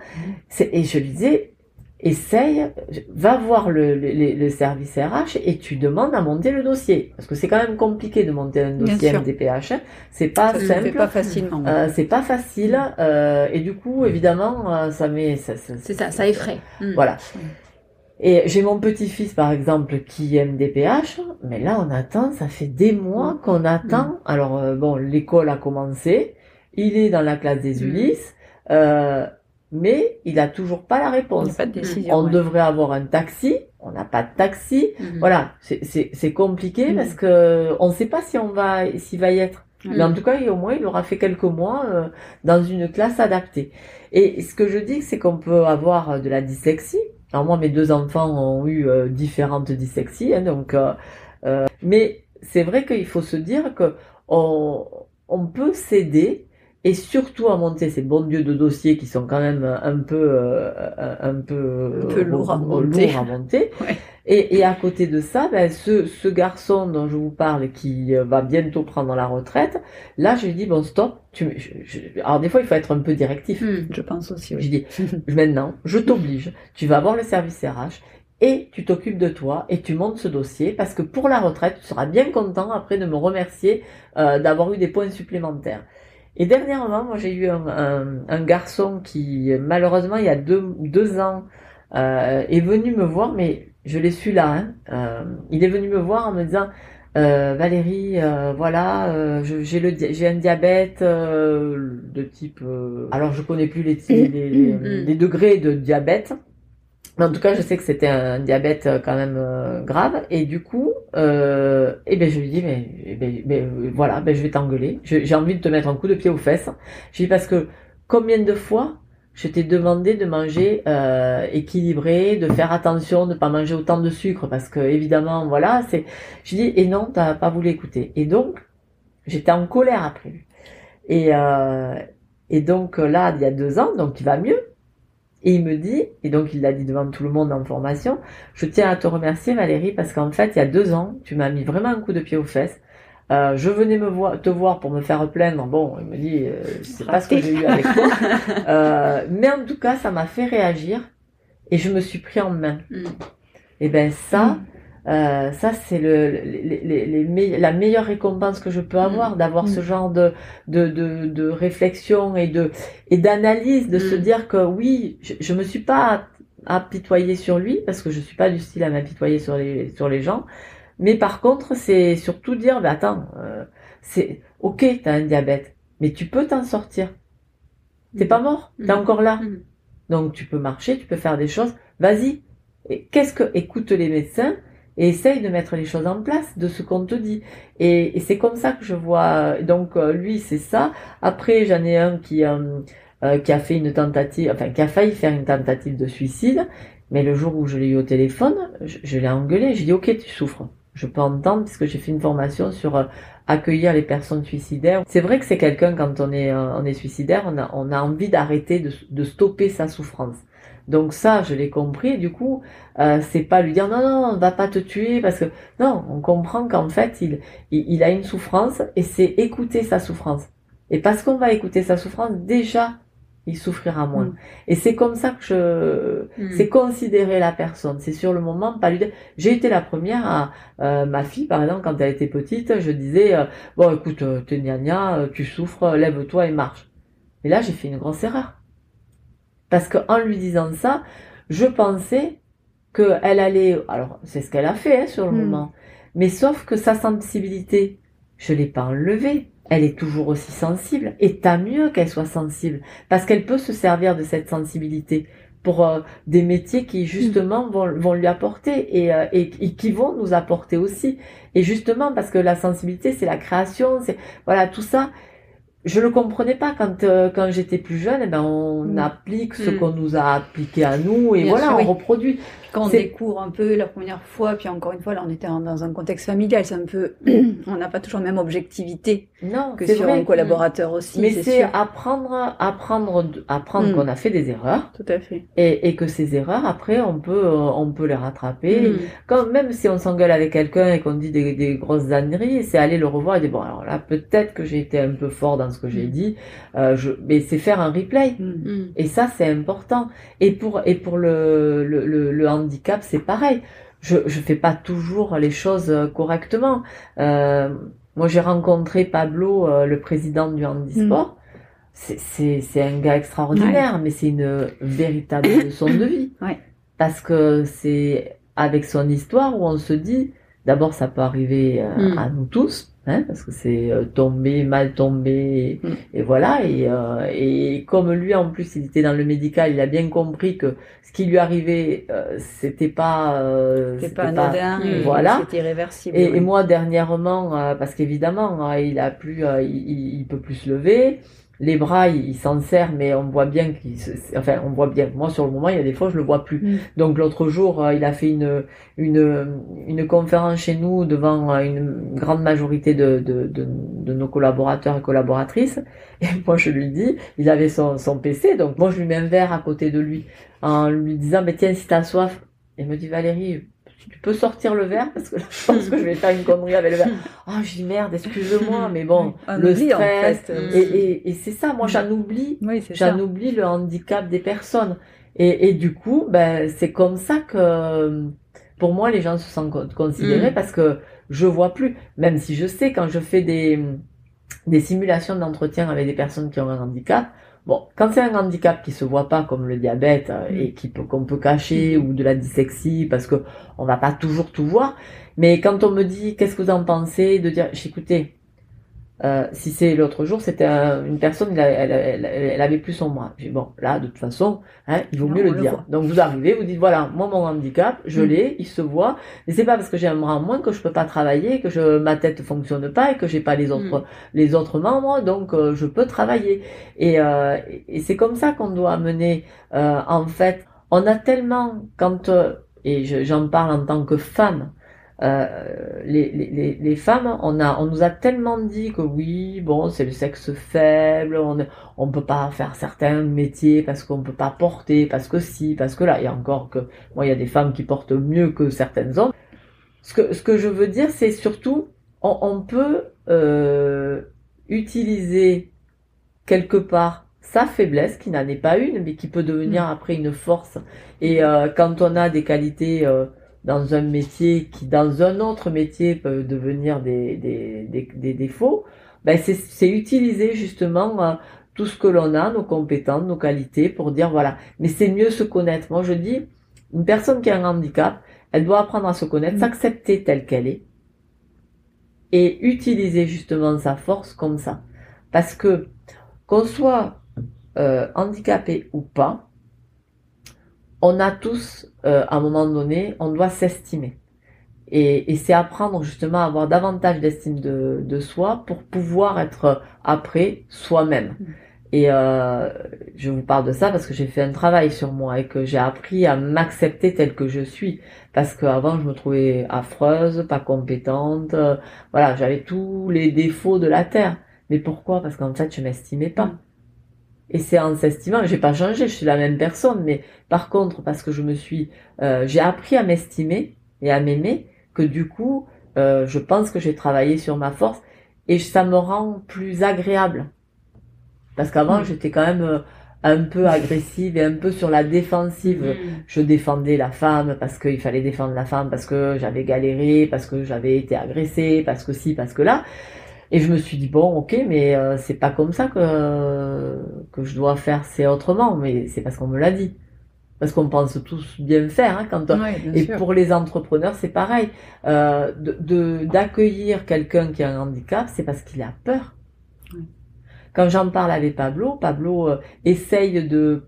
C'est- Et je lui disais, essaye, va voir le, le, le- service RH et tu demandes à monter le dossier parce que c'est quand même compliqué de monter un dossier. MDPH. hein. C'est pas Ça simple. fait pas facilement. Euh, c'est pas facile euh, et du coup évidemment euh, ça met ça, ça- C'est ça, ça effraie. Mm. voilà. Et j'ai mon petit-fils, par exemple, qui aime des PH, mais là, on attend, ça fait des mois qu'on attend. Alors, euh, bon, l'école a commencé, il est dans la classe des Mm. Ulysses, euh, mais il a toujours pas la réponse. a pas de décision. On ouais. devrait avoir un taxi, on n'a pas de taxi. Mhm. Voilà, c'est- compliqué Mm. parce que on ne sait pas si on va, s'il va y être. Mais en tout cas, au moins, il aura fait quelques mois euh, dans une classe adaptée. Et ce que je dis, c'est qu'on peut avoir euh, de la dyslexie. Alors moi, mes deux enfants ont eu euh, différentes dyslexies, hein, donc. euh, mais c'est vrai qu'il faut se dire que on, on peut s'aider et surtout à monter ces bons dieux de dossiers qui sont quand même un peu euh, un peu, Un peu lourds à monter. lourds à monter. Ouais. Et, et à côté de ça, ben, ce, ce garçon dont je vous parle qui euh, va bientôt prendre la retraite, là je lui dis bon stop. Tu, je- je- alors des fois il faut être un peu directif. Mm. Je pense aussi, Je oui. dis maintenant, je t'oblige, tu vas voir le service RH et tu t'occupes de toi et tu montes ce dossier parce que pour la retraite, tu seras bien content après de me remercier euh, d'avoir eu des points supplémentaires. Et dernièrement, moi j'ai eu un, un- un garçon qui malheureusement il y a deux, deux ans euh, est venu me voir, mais je l'ai su là. hein. Euh, il est venu me voir en me disant euh, Valérie, euh, voilà, euh, j'ai le j'ai un diabète euh, de type. euh, alors je connais plus les, les, les- les degrés de diabète, En tout cas, je sais que c'était un diabète euh, quand même euh, grave. Et du coup, euh, eh ben, je lui dis, mais, eh ben, mais, euh, voilà, ben, je vais t'engueuler. J'ai envie de te mettre un coup de pied aux fesses. Je dis parce que combien de fois je t'ai demandé de manger équilibré, de faire attention, de pas manger autant de sucre? Parce que évidemment, voilà, c'est. Je dis et non, t'as pas voulu écouter. Et donc, j'étais en colère après. Et euh, et donc là, il y a deux ans, donc il va mieux. Et il me dit, et donc il l'a dit devant tout le monde en formation, je tiens à te remercier Valérie parce qu'en fait, il y a deux ans, tu m'as mis vraiment un coup de pied aux fesses. Euh, je venais me voir, te voir pour me faire plaindre. Bon, il me dit, euh, sais pas ce que j'ai eu avec toi. Euh, mais en tout cas, ça m'a fait réagir et je me suis pris en main. Mm. Et ben ça, euh, ça c'est le, les, les, les me- la meilleure récompense que je peux avoir, d'avoir Mm. ce genre de, de, de, de réflexion et de et d'analyse, de se Mm. dire que oui, je, je me suis pas apitoyée sur lui parce que je suis pas du style à m'apitoyer sur les sur les gens. Mais par contre, c'est surtout dire, bah attends, euh, c'est ok, t'as un diabète, mais tu peux t'en sortir. T'es pas mort, t'es Mm. encore là. Mm. Donc tu peux marcher, tu peux faire des choses. Vas-y. Qu'est-ce que écoute les médecins et essaye de mettre les choses en place de ce qu'on te dit. Et, et c'est comme ça que je vois. Donc euh, lui c'est ça. Après j'en ai un qui euh, euh, qui a fait une tentative, enfin qui a failli faire une tentative de suicide. Mais le jour où je l'ai eu au téléphone, je, je l'ai engueulé. J'ai dit ok tu souffres. Je peux entendre puisque j'ai fait une formation sur euh, accueillir les personnes suicidaires. C'est vrai que c'est quelqu'un quand on est euh, on est suicidaire, on a on a envie d'arrêter de, de stopper sa souffrance. Donc ça, je l'ai compris. Du coup, euh, c'est pas lui dire non non, on va pas te tuer parce que non, on comprend qu'en fait il, il il a une souffrance et c'est écouter sa souffrance. Et parce qu'on va écouter sa souffrance, déjà il souffrira moins. Mm. Et c'est comme ça que je Mm. c'est considérer la personne. C'est sur le moment, pas lui dire. J'ai été la première à euh, ma fille, par exemple, quand elle était petite, je disais euh, bon, écoute, euh, t'es gna gna, euh, tu souffres, lève-toi et marche. Et là, j'ai fait une grosse erreur parce que en lui disant ça, je pensais que elle allait. Alors, c'est ce qu'elle a fait hein, sur le Mm. moment. Mais sauf que sa sensibilité, je l'ai pas enlevée. Elle est toujours aussi sensible. Et tant mieux qu'elle soit sensible. Parce qu'elle peut se servir de cette sensibilité pour euh, des métiers qui justement vont, vont lui apporter et, euh, et, et qui vont nous apporter aussi. Et justement parce que la sensibilité, c'est la création, c'est voilà tout ça. Je le comprenais pas quand euh, quand j'étais plus jeune. eh ben on Mm. applique ce Mm. qu'on nous a appliqué à nous et Bien voilà sûr, on oui. reproduit. Quand on découvre un peu la première fois, puis encore une fois, là, on était dans un contexte familial, c'est un peu, on n'a pas toujours la même objectivité Non, que sur vrai. un collaborateur aussi. Mais c'est apprendre, apprendre, apprendre Mm. qu'on a fait des erreurs Tout à fait. et, et que ces erreurs après on peut, euh, on peut les rattraper. Mm. Quand même si on s'engueule avec quelqu'un et qu'on dit des, des grosses âneries, c'est aller le revoir et dire bon alors là peut-être que j'ai été un peu fort dans ce que j'ai Mm. dit, euh, je, mais c'est faire un replay. Mm. Et ça, c'est important. Et pour, et pour le, le, le, le handicap, c'est pareil. Je je fais pas toujours les choses euh, correctement. Euh, moi, j'ai rencontré Pablo, euh, le président du handisport. C'est- C'est un gars extraordinaire, mais c'est une véritable leçon de vie. Ouais. Parce que c'est avec son histoire où on se dit, d'abord, ça peut arriver euh, Mm. à nous tous, hein, parce que c'est euh, tomber, mal tomber, Mm. et voilà. Et, euh, et comme lui, en plus, il était dans le médical, il a bien compris que ce qui lui arrivait, euh, c'était pas, euh, pas c'était anodin, et Voilà. c'est irréversible. et, oui. et moi dernièrement, euh, parce qu'évidemment, euh, il a plus, euh, il peut plus se lever. Les bras, il, il s'en sert, mais on voit bien qu'il, se- enfin, on voit bien. Moi, sur le moment, il y a des fois, je le vois plus. Mm. Donc l'autre jour, euh, il a fait une une une conférence chez nous devant euh, une grande majorité de de, de, de nos collaborateurs et collaboratrices. Et moi, je lui dis, il avait son son PC, donc moi, je lui mets un verre à côté de lui en lui disant, mais tiens, si t'as soif. Il me dit, Valérie, tu peux sortir le verre parce que là, je pense que je vais faire une connerie avec le verre. Ah, je dis merde, excuse-moi, mais bon, Un le oubli, en stress. fait. Mm. Et, et, et c'est ça, moi j'en oublie, Oui, j'en oublie le handicap des personnes. Et, et du coup, ben, c'est comme ça que pour moi les gens se sentent con- considérés Mm. parce que je vois plus, même si je sais quand je fais des, des simulations d'entretien avec des personnes qui ont un handicap, Bon, quand c'est un handicap qui se voit pas comme le diabète euh, Mm. et qui qu'on peut cacher ou de la dyslexie parce que on va pas toujours tout voir, mais quand on me dit qu'est-ce que vous en pensez de dire, écoutez, Euh, si c'est l'autre jour, c'était une personne, elle, elle, elle, avait plus son bras. J'ai bon, là, de toute façon, hein, il vaut mieux le dire. Donc vous arrivez, vous dites voilà, moi mon handicap, je mm. l'ai, il se voit. Et c'est pas parce que j'ai un bras en moins que je peux pas travailler, que je, ma tête fonctionne pas et que j'ai pas les autres, mm. les autres membres, donc euh, je peux travailler. Et, euh, et c'est comme ça qu'on doit mener. Euh, en fait, on a tellement quand et j'en parle en tant que femme euh, les, les, les, femmes, on a, on nous a tellement dit que oui, bon, c'est le sexe faible, on on peut pas faire certains métiers parce qu'on peut pas porter, parce que si, parce que là, il y a encore que, moi, il y a des femmes qui portent mieux que certaines hommes. Ce que, ce que je veux dire, c'est surtout, on, on peut euh, utiliser quelque part sa faiblesse, qui n'en est pas une, mais qui peut devenir mm. après une force. Et euh, quand on a des qualités euh, dans un métier qui, dans un autre métier, peut devenir des, des, des, des défauts, ben c'est utiliser justement euh, tout ce que l'on a, nos compétences, nos qualités, pour dire voilà. Mais c'est mieux se connaître. Moi, je dis, une personne qui a un handicap, elle doit apprendre à se connaître, mm. s'accepter telle qu'elle est, et utiliser justement sa force comme ça. Parce que qu'on soit euh, handicapé ou pas, on a tous, euh, à un moment donné, on doit s'estimer. Et, c'est apprendre justement à avoir davantage d'estime de, soi pour pouvoir être après soi-même. Mm. Et euh, je vous parle de ça parce que j'ai fait un travail sur moi et que j'ai appris à m'accepter tel que je suis. Parce qu'avant, je me trouvais affreuse, pas compétente. Euh, voilà, j'avais tous les défauts de la terre. Mais pourquoi? Parce qu'en fait, je m'estimais pas. Et c'est en s'estimant, j'ai pas changé, je suis la même personne, mais par contre, parce que je me suis, euh, j'ai appris à m'estimer et à m'aimer, que du coup, euh, je pense que j'ai travaillé sur ma force et ça me rend plus agréable. Parce qu'avant, mm. j'étais quand même euh, un peu agressive et un peu sur la défensive. Mm. Je défendais la femme parce qu'il fallait défendre la femme, parce que j'avais galéré, parce que j'avais été agressée, parce que si, parce que là. Et je me suis dit bon, ok, mais euh, c'est pas comme ça que que je dois faire, c'est autrement. Mais c'est parce qu'on me l'a dit, parce qu'on pense tous bien faire. Hein, quand et pour les entrepreneurs, c'est pareil. Euh, de d'accueillir quelqu'un qui a un handicap, c'est parce qu'il a peur. Quand j'en parle avec Pablo, Pablo euh, essaye de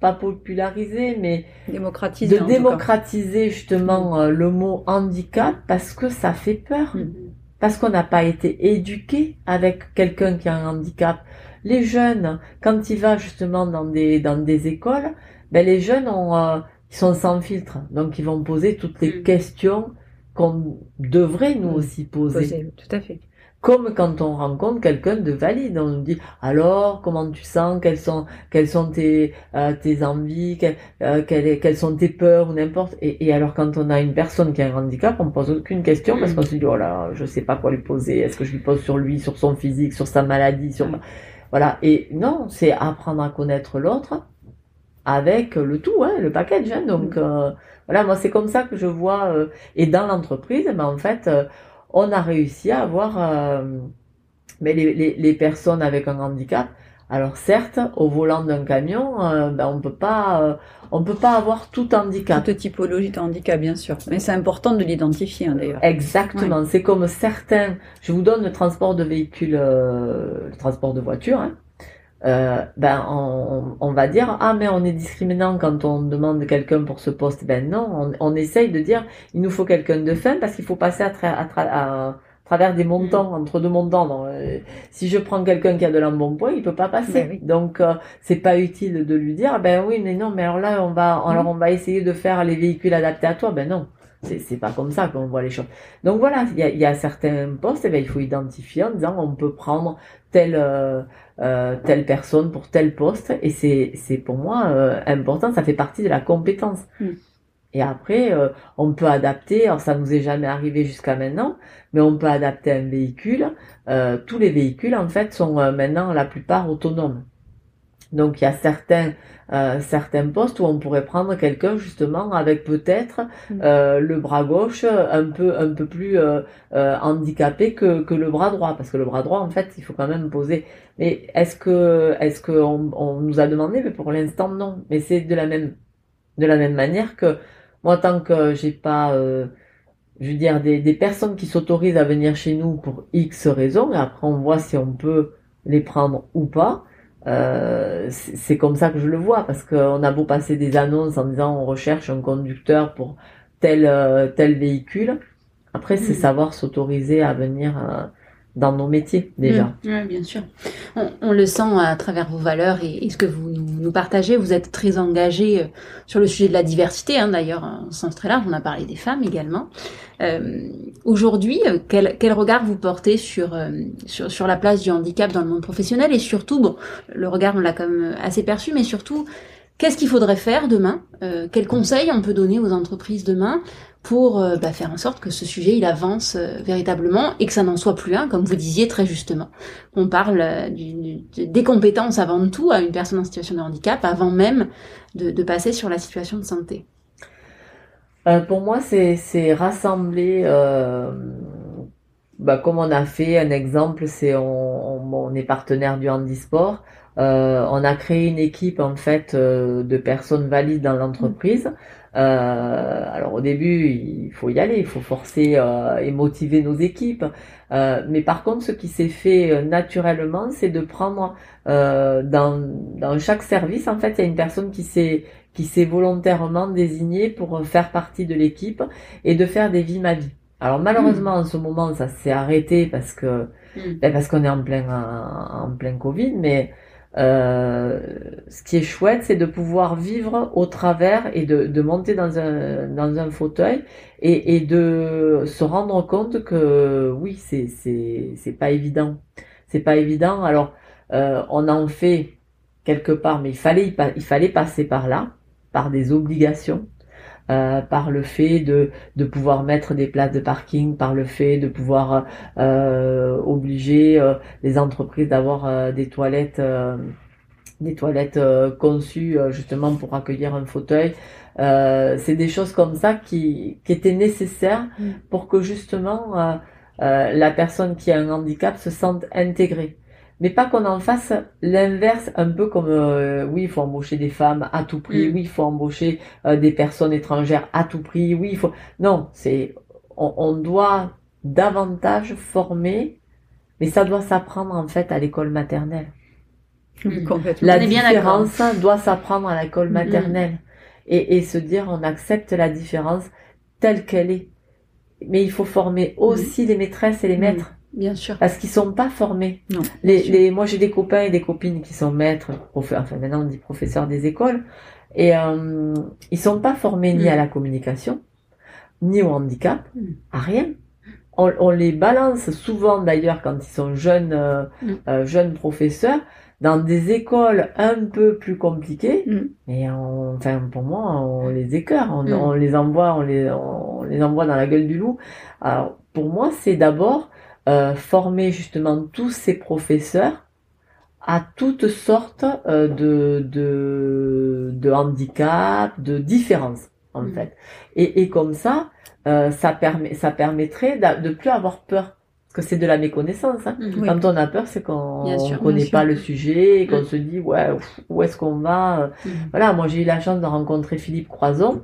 pas populariser, mais démocratiser, de démocratiser justement euh, le mot handicap parce que ça fait peur. Mm parce qu'on n'a pas été éduqué avec quelqu'un qui a un handicap. Les jeunes, quand ils vont justement dans des dans des écoles, ben les jeunes ont euh, ils sont sans filtre, donc ils vont poser toutes les mm. questions qu'on devrait nous mm. aussi poser. Tout à fait. Comme quand on rencontre quelqu'un de valide, on nous dit alors comment tu sens, quelles sont quelles sont tes euh, tes envies, euh, quelles, quelles, sont tes peurs ou n'importe. Et, et, alors quand on a une personne qui a un handicap, on pose aucune question parce qu'on se dit oh là je sais pas quoi lui poser. Est-ce que je lui pose sur lui, sur son physique, sur sa maladie, sur voilà. Et non, c'est apprendre à connaître l'autre avec le tout, hein, le package. Hein. Donc euh, voilà, moi c'est comme ça que je vois. Euh, et dans l'entreprise, ben en fait on a réussi à avoir euh, mais les, les, personnes avec un handicap. Alors certes, au volant d'un camion, euh, ben on peut pas, euh, on peut pas avoir tout handicap. Toute typologie de handicap, bien sûr. Mais c'est important de l'identifier hein, d'ailleurs. Exactement. C'est comme certains. Je vous donne le transport de véhicules, le transport de voitures. Hein. Euh, ben on, on, va dire ah mais on est discriminant quand on demande quelqu'un pour ce poste. Ben non, on, on essaye de dire il nous faut quelqu'un de fin parce qu'il faut passer à, à, à, travers des montants mm. entre deux montants. Euh, si je prends quelqu'un qui a de l'embonpoint, il peut pas passer. Ben Donc euh, c'est pas utile de lui dire ben oui mais non mais alors là on va mm. alors on va essayer de faire les véhicules adaptés à toi. Ben non. C'est pas comme ça qu'on voit les choses. Donc voilà, il y a, y a, certains postes, eh ben, il faut identifier en disant on peut prendre telle euh, euh, telle personne pour tel poste. Et c'est c'est pour moi euh, important. Ça fait partie de la compétence. Mm. et après on peut adapter. Alors ça nous est jamais arrivé jusqu'à maintenant mais on peut adapter un véhicule. Tous les véhicules en fait sont maintenant la plupart autonomes donc il y a certains euh, certains postes où on pourrait prendre quelqu'un justement avec peut-être mm. euh, le bras gauche un peu un peu plus euh, euh, handicapé que, que le bras droit parce que le bras droit en fait il faut quand même poser mais est-ce que est-ce que on, on, nous a demandé? Mais pour l'instant non mais c'est de la même de la même manière que moi tant que j'ai pas je veux dire, des, des personnes qui s'autorisent à venir chez nous pour X raisons, et après on voit si on peut les prendre ou pas. Euh, c'est comme ça que je le vois, parce qu'on a beau passer des annonces en disant on recherche un conducteur pour tel, euh, tel véhicule. Après, c'est Mm. savoir s'autoriser à venir euh, dans nos métiers déjà. Mm, ouais, bien sûr. On, on le sent à travers vos valeurs et, ce que vous nous, nous partagez. Vous êtes très engagé euh, sur le sujet de la diversité, hein, d'ailleurs, en sens très large. On a parlé des femmes également. Euh, Aujourd'hui, euh, quel, quel regard vous portez sur, euh, sur, sur la place du handicap dans le monde professionnel et surtout, bon, le regard, on l'a quand même assez perçu, mais surtout, qu'est-ce qu'il faudrait faire demain? Euh, Quels conseils on peut donner aux entreprises demain pour euh, bah, faire en sorte que ce sujet il avance euh, véritablement et que ça n'en soit plus un, comme vous disiez très justement? On parle euh, du- du- des compétences avant tout à une personne en situation de handicap, avant même de, de passer sur la situation de santé. Pour moi, c'est rassembler, bah, comme on a fait un exemple, c'est on, on, est partenaire du handisport. Euh, on a créé une équipe en fait euh, de personnes valides dans l'entreprise. Euh, alors au début, il faut y aller, il faut forcer euh, et motiver nos équipes. Euh, mais par contre, ce qui s'est fait euh, naturellement, c'est de prendre dans dans chaque service, en fait, il y a une personne qui s'est qui s'est volontairement désignée pour faire partie de l'équipe et de faire des vies ma vie. Alors malheureusement en ce moment ça s'est arrêté parce que Mm. ben, parce qu'on est en plein en, en plein Covid, mais euh, ce qui est chouette c'est de pouvoir vivre au travers et de, de monter dans un dans un fauteuil et, et de se rendre compte que oui c'est c'est c'est pas évident. C'est pas évident. Alors euh, on en fait quelque part mais il fallait il fallait passer par là par des obligations euh, par le fait de, de pouvoir mettre des places de parking, par le fait de pouvoir euh, obliger euh, les entreprises d'avoir euh, des toilettes, euh, des toilettes euh, conçues euh, justement pour accueillir un fauteuil. Euh, c'est des choses comme ça qui, qui étaient nécessaires Mm. pour que justement la personne qui a un handicap se sente intégrée. Mais pas qu'on en fasse l'inverse, un peu comme euh, oui, il faut embaucher des femmes à tout prix, Mm. oui, il faut embaucher euh, des personnes étrangères à tout prix, oui, il faut. Non, c'est on, on doit davantage former, mais ça doit s'apprendre en fait à l'école maternelle. Mm. Complètement. La bien différence doit s'apprendre à l'école Mhm. maternelle et, et se dire on accepte la différence telle qu'elle est. Mais il faut former aussi les maîtresses et les Mhm. maîtres Bien sûr. parce qu'ils sont pas formés. Non. Les, moi j'ai des copains et des copines qui sont maîtres, prof- enfin maintenant on dit professeurs des écoles, et euh, ils sont pas formés ni Mm. à la communication, ni au handicap, Mm. à rien. On, on les balance souvent d'ailleurs quand ils sont jeunes, euh, Mm. euh, jeunes professeurs dans des écoles un peu plus compliquées. Mm. Et on, enfin pour moi on les écœure, on, Mm. on les envoie, on les, on les envoie dans la gueule du loup. Alors pour moi c'est d'abord euh, former justement tous ces professeurs à toutes sortes euh, de, de, de handicaps, de différences en Mm. fait. Et, et comme ça, euh, ça, permet, ça permettrait de plus avoir peur. Parce que c'est de la méconnaissance. Hein. Mm. Oui. Quand on a peur, c'est qu'on ne connaît pas le sujet et qu'on Mm. se dit, ouais, où est-ce qu'on va Mm. Voilà, moi j'ai eu la chance de rencontrer Philippe Croison.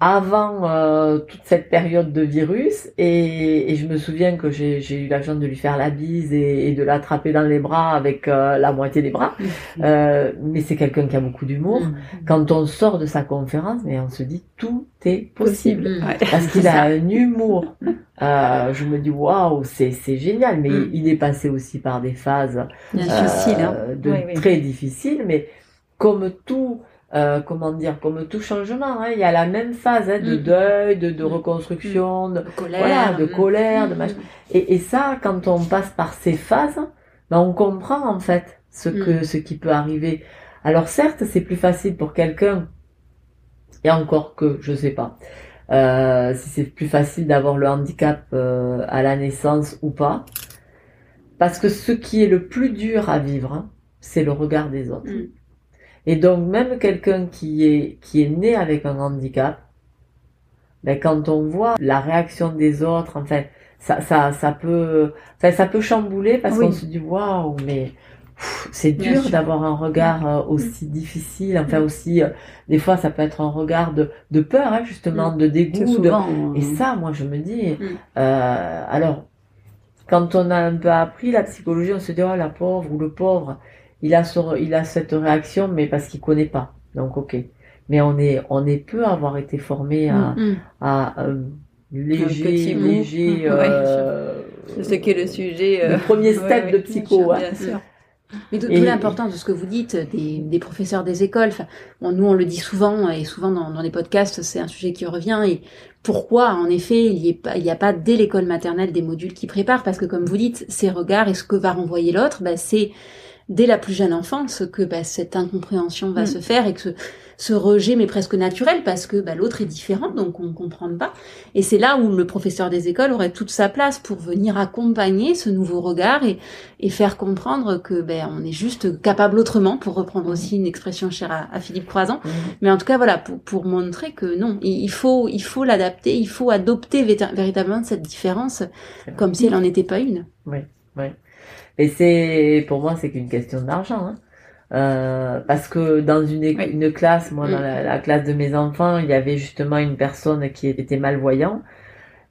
Avant euh, toute cette période de virus et, et je me souviens que j'ai eu la chance de lui faire la bise et, et de l'attraper dans les bras avec euh, la moitié des bras. Euh, mais c'est quelqu'un qui a beaucoup d'humour. Mm. Quand on sort de sa conférence, mais on se dit tout est possible. Mm. Ouais. Parce qu'il a un humour. Euh, je me dis waouh, c'est génial. Mais Mm. il est passé aussi par des phases Bien sûr. Difficile, hein. de Oui, oui. très difficiles, mais comme tout, euh, comment dire, comme tout changement, hein, il y a la même phase hein, de Mm. deuil, de, de Mm. reconstruction, de, De colère. voilà, de mm. colère, de Mm. machin. Et, et ça, quand on passe par ces phases, ben, on comprend en fait ce que Mm. ce qui peut arriver. Alors certes, c'est plus facile pour quelqu'un, et encore que, je sais pas, euh, si c'est plus facile d'avoir le handicap euh, à la naissance ou pas, parce que ce qui est le plus dur à vivre, hein, c'est le regard des autres. Et donc même quelqu'un qui est qui est né avec un handicap, ben, quand on voit la réaction des autres, enfin ça ça ça peut enfin, ça peut chambouler parce Oui. qu'on se dit waouh mais c'est dur d'avoir un regard euh, aussi difficile, enfin aussi, des fois ça peut être un regard de, de peur, hein, justement, de dégoût. Et ça, moi je me dis, alors, quand on a un peu appris la psychologie, on se dit, oh la pauvre ou le pauvre, il a, il a cette réaction, mais parce qu'il connaît pas. Donc ok. Mais on est, on est peu avoir été formé à, à léger, léger. Euh, ce qu'est le sujet. le premier euh, step de psycho. Bien sûr. Mais d'où l'importance de ce que vous dites des, des professeurs des écoles. Enfin, nous, on le dit souvent et souvent dans, dans les podcasts, c'est un sujet qui revient. Et pourquoi, en effet, il n'y a, a, pas dès l'école maternelle des modules qui préparent? Parce que, comme vous dites, ces regards et ce que va renvoyer l'autre, bah, c'est dès la plus jeune enfance que bah, cette incompréhension va mm. se faire et que ce, rejet mais presque naturel parce que bah, l'autre est différent donc on ne comprend pas et c'est là où le professeur des écoles aurait toute sa place pour venir accompagner ce nouveau regard et, et faire comprendre que ben on est juste capable autrement pour reprendre mm. aussi une expression chère à, Philippe Croisant mm. mais en tout cas voilà pour, pour montrer que non il faut il faut l'adapter il faut adopter véritablement cette différence comme si elle n'en était pas une oui oui et c'est, pour moi, c'est qu'une question d'argent. Hein. Euh, parce que dans une, une classe, moi, dans mm. la, classe de mes enfants, il y avait justement une personne qui était malvoyant.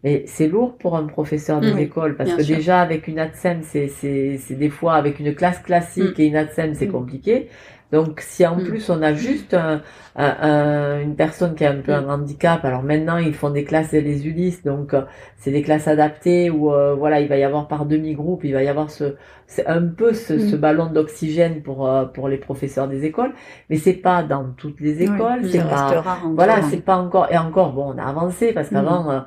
Et c'est lourd pour un professeur des écoles parce que déjà avec une ATSEM, c'est des fois avec une classe classique mm. et une ATSEM, c'est mm. compliqué. Donc si en mm. plus on a juste un, un, une personne qui a un peu un mm. handicap, alors maintenant ils font des classes et les Ulysses, donc euh, c'est des classes adaptées où euh, voilà il va y avoir par demi-groupe, il va y avoir ce c'est un peu ce, ce mm. ballon d'oxygène pour euh, pour les professeurs des écoles, mais c'est pas dans toutes les écoles, c'est pas voilà c'est pas encore et encore bon on a avancé parce qu'avant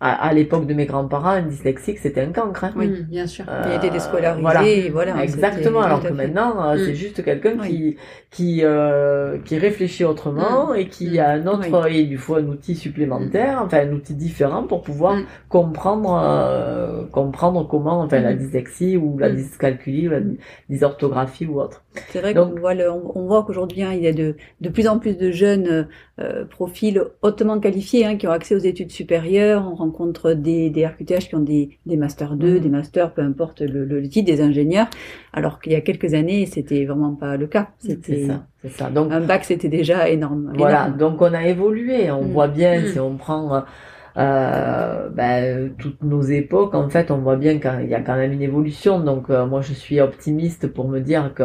à, l'époque de mes grands-parents, un dyslexique, c'était un cancre. Hein. Oui, bien sûr. il était déscolarisé, voilà. Exactement. Alors que maintenant, euh, c'est mm. juste quelqu'un qui qui euh, qui réfléchit autrement mm. et qui a un autre et du fois un outil supplémentaire, enfin un outil différent pour pouvoir mm. comprendre euh, comprendre comment enfin la dyslexie ou la dyscalculie ou la dysorthographie ou autre. C'est vrai qu'on voit le, on, voit qu'aujourd'hui hein, il y a de de plus en plus de jeunes euh, profils hautement qualifiés hein, qui ont accès aux études supérieures rencontre des, des RQTH qui ont des, des Master 2, mm. des Masters, peu importe le, le, titre, des ingénieurs, alors qu'il y a quelques années, c'était vraiment pas le cas. C'était ça, c'est ça. Donc un bac, c'était déjà énorme. Voilà, donc on a évolué. On mm. voit bien mm. si on prend euh, ben, toutes nos époques, en fait, on voit bien qu'il y a quand même une évolution. Donc euh, moi, je suis optimiste pour me dire que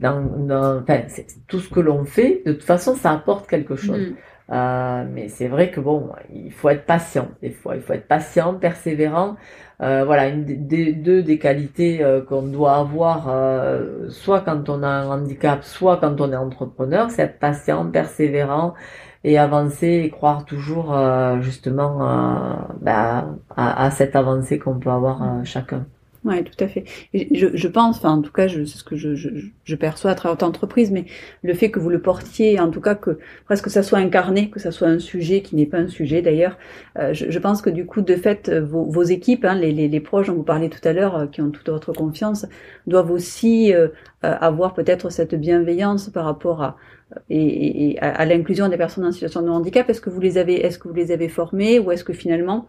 dans, dans enfin, tout ce que l'on fait, de toute façon, ça apporte quelque chose. Euh, mais c'est vrai que bon, il faut être patient des. Il faut être patient, persévérant. Euh, voilà, une des, deux des qualités euh, qu'on doit avoir, euh, soit quand on a un handicap, soit quand on est entrepreneur, c'est être patient, persévérant et avancer et croire toujours justement bah, à, à, cette avancée qu'on peut avoir chacun. Oui, tout à fait. je, je, pense, enfin en tout cas, c'est ce que je, je, je, perçois à travers votre entreprise, mais le fait que vous le portiez, en tout cas que presque ça soit incarné, que ça soit un sujet qui n'est pas un sujet d'ailleurs, euh, je, pense que du coup, de fait, vos, vos équipes, hein, les, les, les, proches dont vous parlez tout à l'heure, euh, qui ont toute votre confiance, doivent aussi euh, avoir peut-être cette bienveillance par rapport à, et, et à, à l'inclusion des personnes en situation de handicap. Est-ce que vous les avez, est-ce que vous les avez formés, ou est-ce que finalement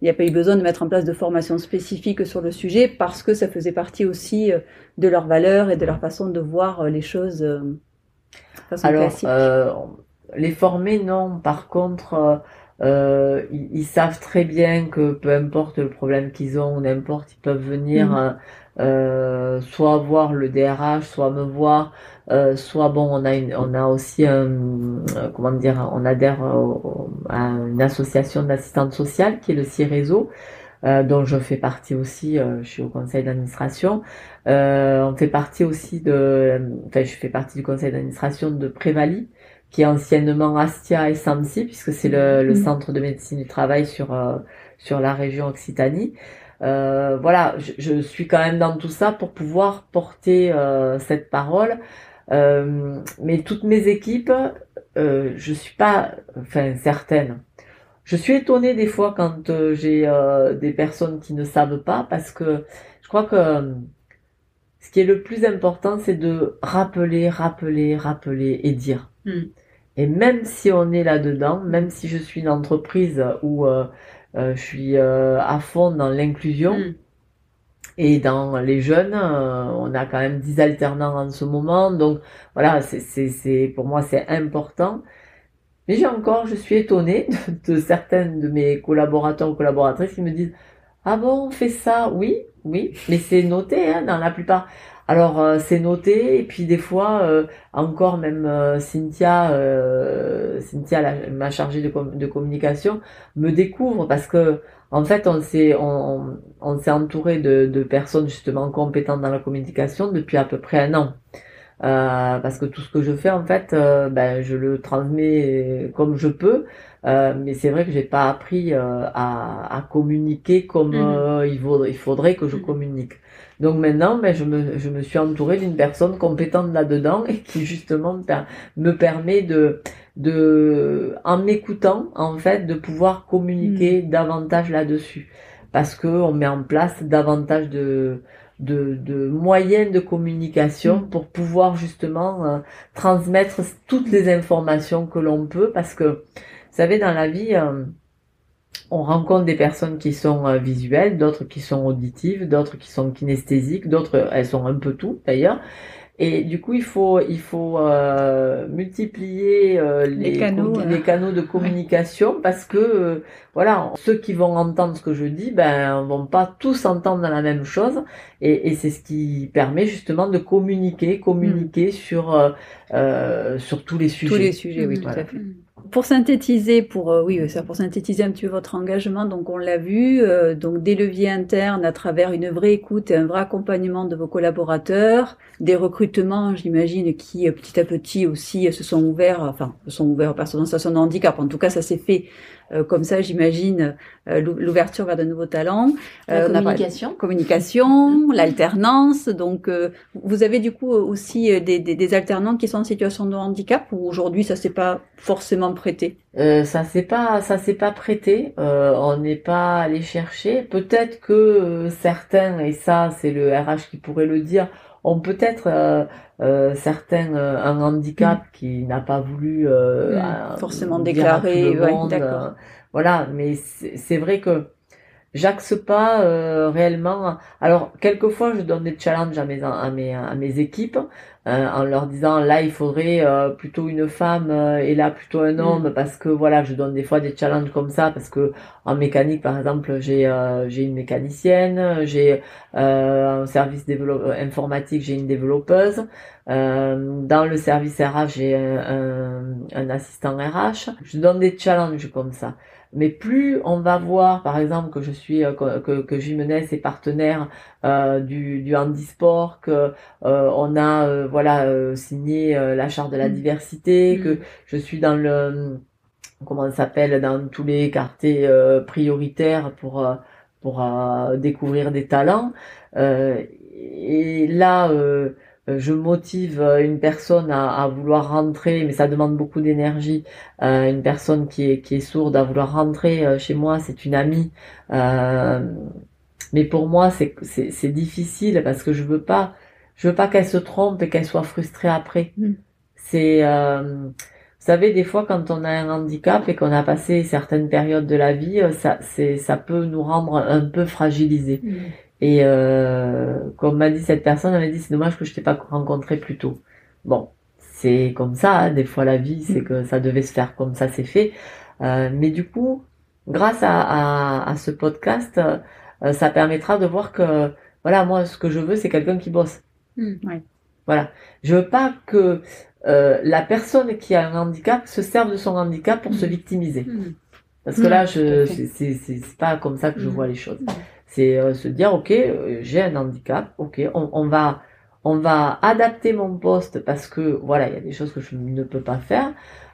il n'y a pas eu besoin de mettre en place de formation spécifique sur le sujet parce que ça faisait partie aussi euh, de leurs valeurs et de leur façon de voir euh, les choses. Euh, Alors, euh, les former, non. Par contre, euh, ils, savent très bien que peu importe le problème qu'ils ont, n'importe, ils peuvent venir mhm. euh, soit voir le DRH, soit me voir, euh, soit bon, on a une, on a aussi un, comment dire, on adhère à une association d'assistantes sociales qui est le CIRESO. Euh, dont je fais partie aussi, je suis au conseil d'administration. on fait partie aussi de, enfin je fais partie du conseil d'administration de Prévali, qui est anciennement Astia et Samsi, puisque c'est le, le, mm. centre de médecine du travail sur, euh, sur la région Occitanie. Euh, voilà, je, je, suis quand même dans tout ça pour pouvoir porter euh, cette parole. Euh, mais toutes mes équipes, euh, je suis pas, enfin certaines. Je suis étonnée des fois quand euh, j'ai des personnes qui ne savent pas, parce que je crois que ce qui est le plus important, c'est de rappeler, rappeler, rappeler et dire. Mm. Et même si on est là-dedans, même si je suis une entreprise où euh, euh, je suis euh, à fond dans l'inclusion, mm. Et dans les jeunes, on a quand même 10 alternants en ce moment. Donc voilà, c'est pour moi c'est important. Mais j'ai encore, je suis étonnée de, de certaines de mes collaborateurs ou collaboratrices qui me disent ah bon, on fait ça Oui, oui, mais c'est noté hein, dans la plupart. Alors euh, c'est noté et puis des fois euh, encore même euh, Cynthia, Cynthia ma chargée de, de, communication me découvre parce que en fait on s'est on, on, s'est entouré de, de, personnes justement compétentes dans la communication depuis à peu près un an. parce que tout ce que je fais en fait, ben, je le transmets comme je peux. Euh, mais c'est vrai que j'ai pas appris à, à, communiquer comme euh, il, faudrait, il faudrait que je mhm. communique. Donc maintenant, ben, je, me, je me suis entourée d'une personne compétente là-dedans et qui justement me permet de, de en m'écoutant, en fait, de pouvoir communiquer mhm. davantage là-dessus. Parce que on met en place davantage de, de, de moyens de communication pour pouvoir justement transmettre toutes les informations que l'on peut parce que vous savez, dans la vie, euh, on rencontre des personnes qui sont euh, visuelles, d'autres qui sont auditives, d'autres qui sont kinesthésiques, d'autres, elles sont un peu tout d'ailleurs. Et du coup, il faut, il faut euh, multiplier les, canaux, les canaux de communication parce que voilà, ceux qui vont entendre ce que je dis, ben vont pas tous entendre la même chose. Et, et c'est ce qui permet justement de communiquer, communiquer mm. sur sur tous les sujets. Tous les sujets, oui, tout à fait pour synthétiser, pour euh, oui, pour synthétiser un petit peu votre engagement, donc on l'a vu, euh, donc des leviers internes à travers une vraie écoute et un vrai accompagnement de vos collaborateurs, des recrutements, j'imagine, qui euh, petit à petit aussi se sont ouverts, enfin se sont ouverts aux personnes en situation de handicap. En tout cas, ça s'est fait euh, comme ça, j'imagine euh, l'ouverture vers de nouveaux talents. La euh, communication. communication, l'alternance. Donc, vous avez du coup aussi des, des, des, alternants qui sont en situation de handicap ou aujourd'hui ça s'est pas forcément prêté? Euh, ça s'est pas ça s'est pas prêté on n'est pas allé chercher peut-être que certains et ça c'est le RH qui pourrait le dire ont peut-être euh, euh, certains euh, un handicap mm. qui n'a pas voulu mm. forcément déclarer. voilà, mais c'est vrai que j'axe pas euh, réellement. Alors quelquefois je donne des challenges à mes à mes à mes équipes euh, en leur disant là il faudrait euh, plutôt une femme et là plutôt un homme mm. parce que voilà je donne des fois des challenges comme ça parce que en mécanique par exemple j'ai j'ai une mécanicienne j'ai un service informatique j'ai une développeuse dans le service RH j'ai un, un assistant RH je donne des challenges comme ça mais plus on va voir, par exemple, que je suis euh, que, que Jimenez est partenaire euh, du, du handisport, que euh, on a euh, voilà signé la charte de la mm. diversité, mm. que je suis dans le comment ça s'appelle dans tous les quartiers prioritaires pour pour découvrir des talents. et là euh, je motive euh, une personne à, vouloir rentrer, mais ça demande beaucoup d'énergie. Euh, une personne qui est, qui est sourde à vouloir rentrer chez moi, c'est une amie. mais pour moi, c'est, c'est, difficile parce que je veux pas, je veux pas qu'elle se trompe et qu'elle soit frustrée après. Mm. C'est, vous savez, des fois, quand on a un handicap et qu'on a passé certaines périodes de la vie, ça, c'est, ça peut nous rendre un peu fragilisés. Mm. Et euh, comme m'a dit cette personne, elle m'a dit c'est dommage que je t'ai pas rencontré plus tôt. Bon, c'est comme ça, hein, des fois la vie, c'est que ça devait se faire comme ça, c'est fait. Euh, mais du coup, grâce à, à, à ce podcast, euh, ça permettra de voir que, voilà, moi, ce que je veux, c'est quelqu'un qui bosse. Mmh, Voilà. Je veux pas que euh, la personne qui a un handicap se serve de son handicap pour se mmh. victimiser. Mmh. Parce que là, je, c'est pas comme ça que je vois les choses. C'est euh, se dire, ok, euh, j'ai un handicap, ok, on, on, va on va adapter mon poste parce que voilà, il y a des choses que je ne peux pas faire.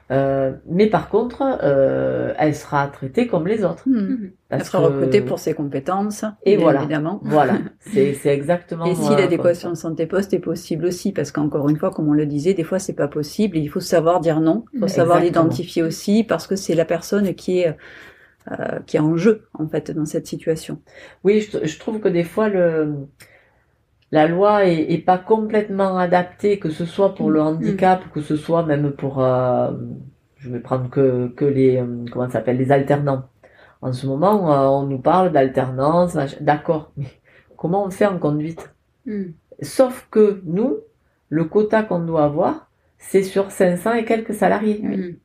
Euh, mais par contre, euh, elle sera traitée comme les autres. Hmm. Elle sera recrutée pour ses compétences. Et voilà, évidemment. Voilà, c'est exactement. Et si l'adéquation de santé poste est possible aussi, parce qu'encore une fois, comme on le disait, des fois c'est pas possible. il faut savoir dire non. Il faut savoir l'identifier aussi, parce que c'est la personne qui est euh, qui est en jeu en fait dans cette situation. Oui, je, trouve que des fois le la loi est, pas complètement adaptée, que ce soit pour le mm. handicap, que ce soit même pour, euh, je vais prendre que que les euh, comment s'appelle les alternants. En ce moment, on nous parle d'alternance, d'accord, mais comment on fait en conduite? Mm. Sauf que nous, le quota qu'on doit avoir, c'est sur 500 et quelques salariés. Mm.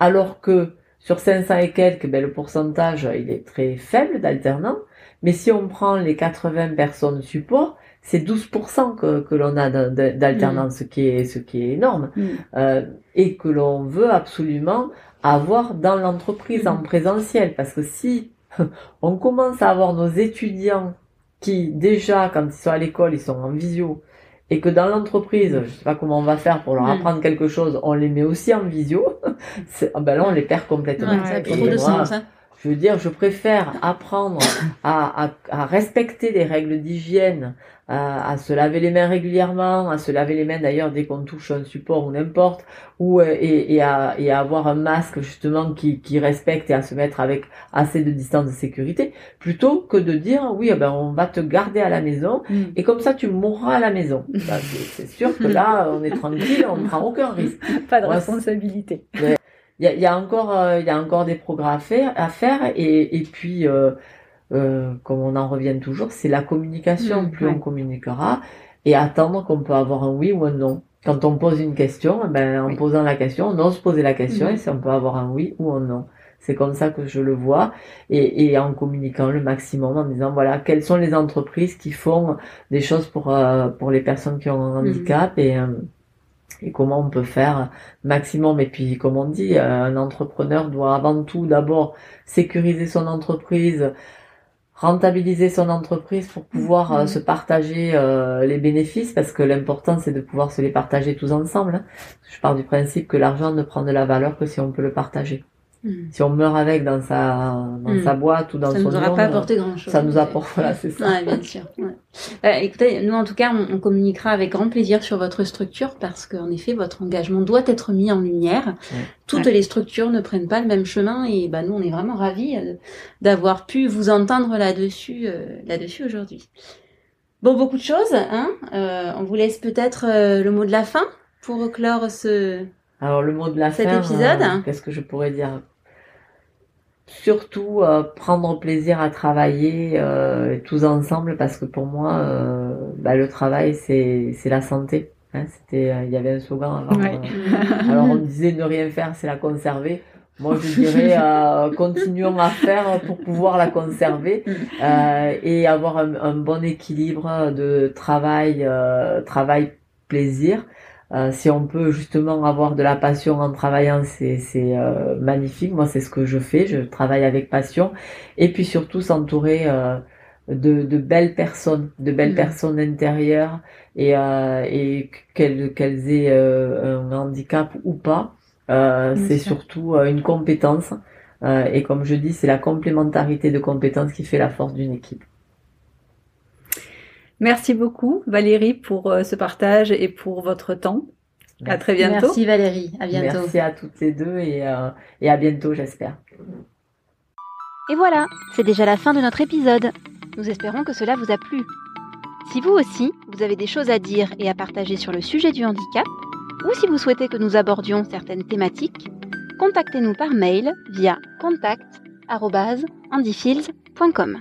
Alors que sur 500 et quelques, ben, le pourcentage, il est très faible d'alternants. Mais si on prend les 80 personnes support, c'est 12% que, que l'on a d'alternants, ce, qui est, ce qui est énorme. Mm. Euh, et que l'on veut absolument avoir dans l'entreprise en Mhm. présentiel. Parce que si on commence à avoir nos étudiants qui, déjà, quand ils sont à l'école, ils sont en visio, et que dans l'entreprise, je sais pas comment on va faire pour leur Mhm. apprendre quelque chose, on les met aussi en visio, c'est- ah ben là, on les perd complètement. Ouais, ça a trop de moi, sens. hein. Je veux dire, je préfère apprendre à, à, à respecter les règles d'hygiène, à, à se laver les mains régulièrement, à se laver les mains d'ailleurs dès qu'on touche un support ou n'importe, ou euh, et, et, à, et à avoir un masque justement qui, qui respecte et à se mettre avec assez de distance de sécurité, plutôt que de dire oui, eh ben on va te garder à la maison Mm. et comme ça tu mourras à la maison. Ben, c'est sûr que là on est tranquille, on ne prend aucun risque. Pas de responsabilité. Il y y a encore, euh, il y a encore des progrès à faire, à faire et, et puis, euh, euh, comme on en revient toujours, c'est la communication. Mm, plus ouais. on communiquera et attendre qu'on peut avoir un oui ou un non. Quand on pose une question, eh ben, en Oui. posant la question, on ose poser la question Mhm. et si on peut avoir un oui ou un non. C'est comme ça que je le vois et, et en communiquant le maximum en disant voilà quelles sont les entreprises qui font des choses pour euh, pour les personnes qui ont un handicap et euh, et comment on peut faire maximum. Et puis, comme on dit, euh, un entrepreneur doit avant tout d'abord sécuriser son entreprise, rentabiliser son entreprise pour pouvoir euh, se partager euh, les bénéfices, parce que l'important c'est de pouvoir se les partager tous ensemble. hein. Je pars du principe que l'argent ne prend de la valeur que si on peut le partager. Mm. Si on meurt avec dans sa dans sa boîte ou dans Ça son nous aura pas apporté grand-chose. ça nous apporte voilà c'est ça. Ouais, bien sûr. ouais. Euh, écoutez, nous en tout cas, on, on communiquera avec grand plaisir sur votre structure parce qu'en effet, votre engagement doit être mis en lumière. Ouais. Toutes Ouais. les structures ne prennent pas le même chemin et bah, nous, on est vraiment ravis euh, d'avoir pu vous entendre là-dessus euh, là-dessus aujourd'hui. Bon, beaucoup de choses. Hein euh, on vous laisse peut-être euh, le mot de la fin pour clore ce... Alors le mot de la Cet fin, épisode euh, qu'est-ce que je pourrais dire? Surtout euh, prendre plaisir à travailler euh, tous ensemble parce que pour moi, euh, bah, le travail c'est c'est la santé. Hein, C'était, euh, il y avait un slogan avant. Ouais. euh, alors on disait ne rien faire, c'est la conserver. Moi je dirais euh, continuons à faire pour pouvoir la conserver euh, et avoir un, un bon équilibre de travail, euh, travail plaisir. Euh, si on peut justement avoir de la passion en travaillant, c'est euh, magnifique. Moi, c'est ce que je fais. Je travaille avec passion. Et puis surtout s'entourer euh, de, de belles personnes, de belles Mhm. personnes intérieures et, euh, et qu'elles qu'elles aient euh, un handicap ou pas. Euh, c'est surtout une compétence. Euh, et comme je dis, c'est la complémentarité de compétences qui fait la force d'une équipe. Merci beaucoup Valérie pour euh, ce partage et pour votre temps. À très bientôt. Merci Valérie, à bientôt. Merci à toutes les deux et, euh, et à bientôt, j'espère. Et voilà, c'est déjà la fin de notre épisode. Nous espérons que cela vous a plu. Si vous aussi, vous avez des choses à dire et à partager sur le sujet du handicap, ou si vous souhaitez que nous abordions certaines thématiques, contactez-nous par mail via contact@handyfields.com.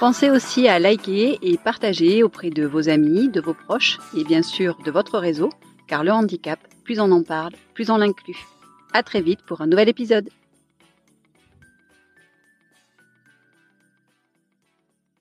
Pensez aussi à liker et partager auprès de vos amis, de vos proches et bien sûr de votre réseau, car le handicap, plus on en parle, plus on l'inclut. À très vite pour un nouvel épisode.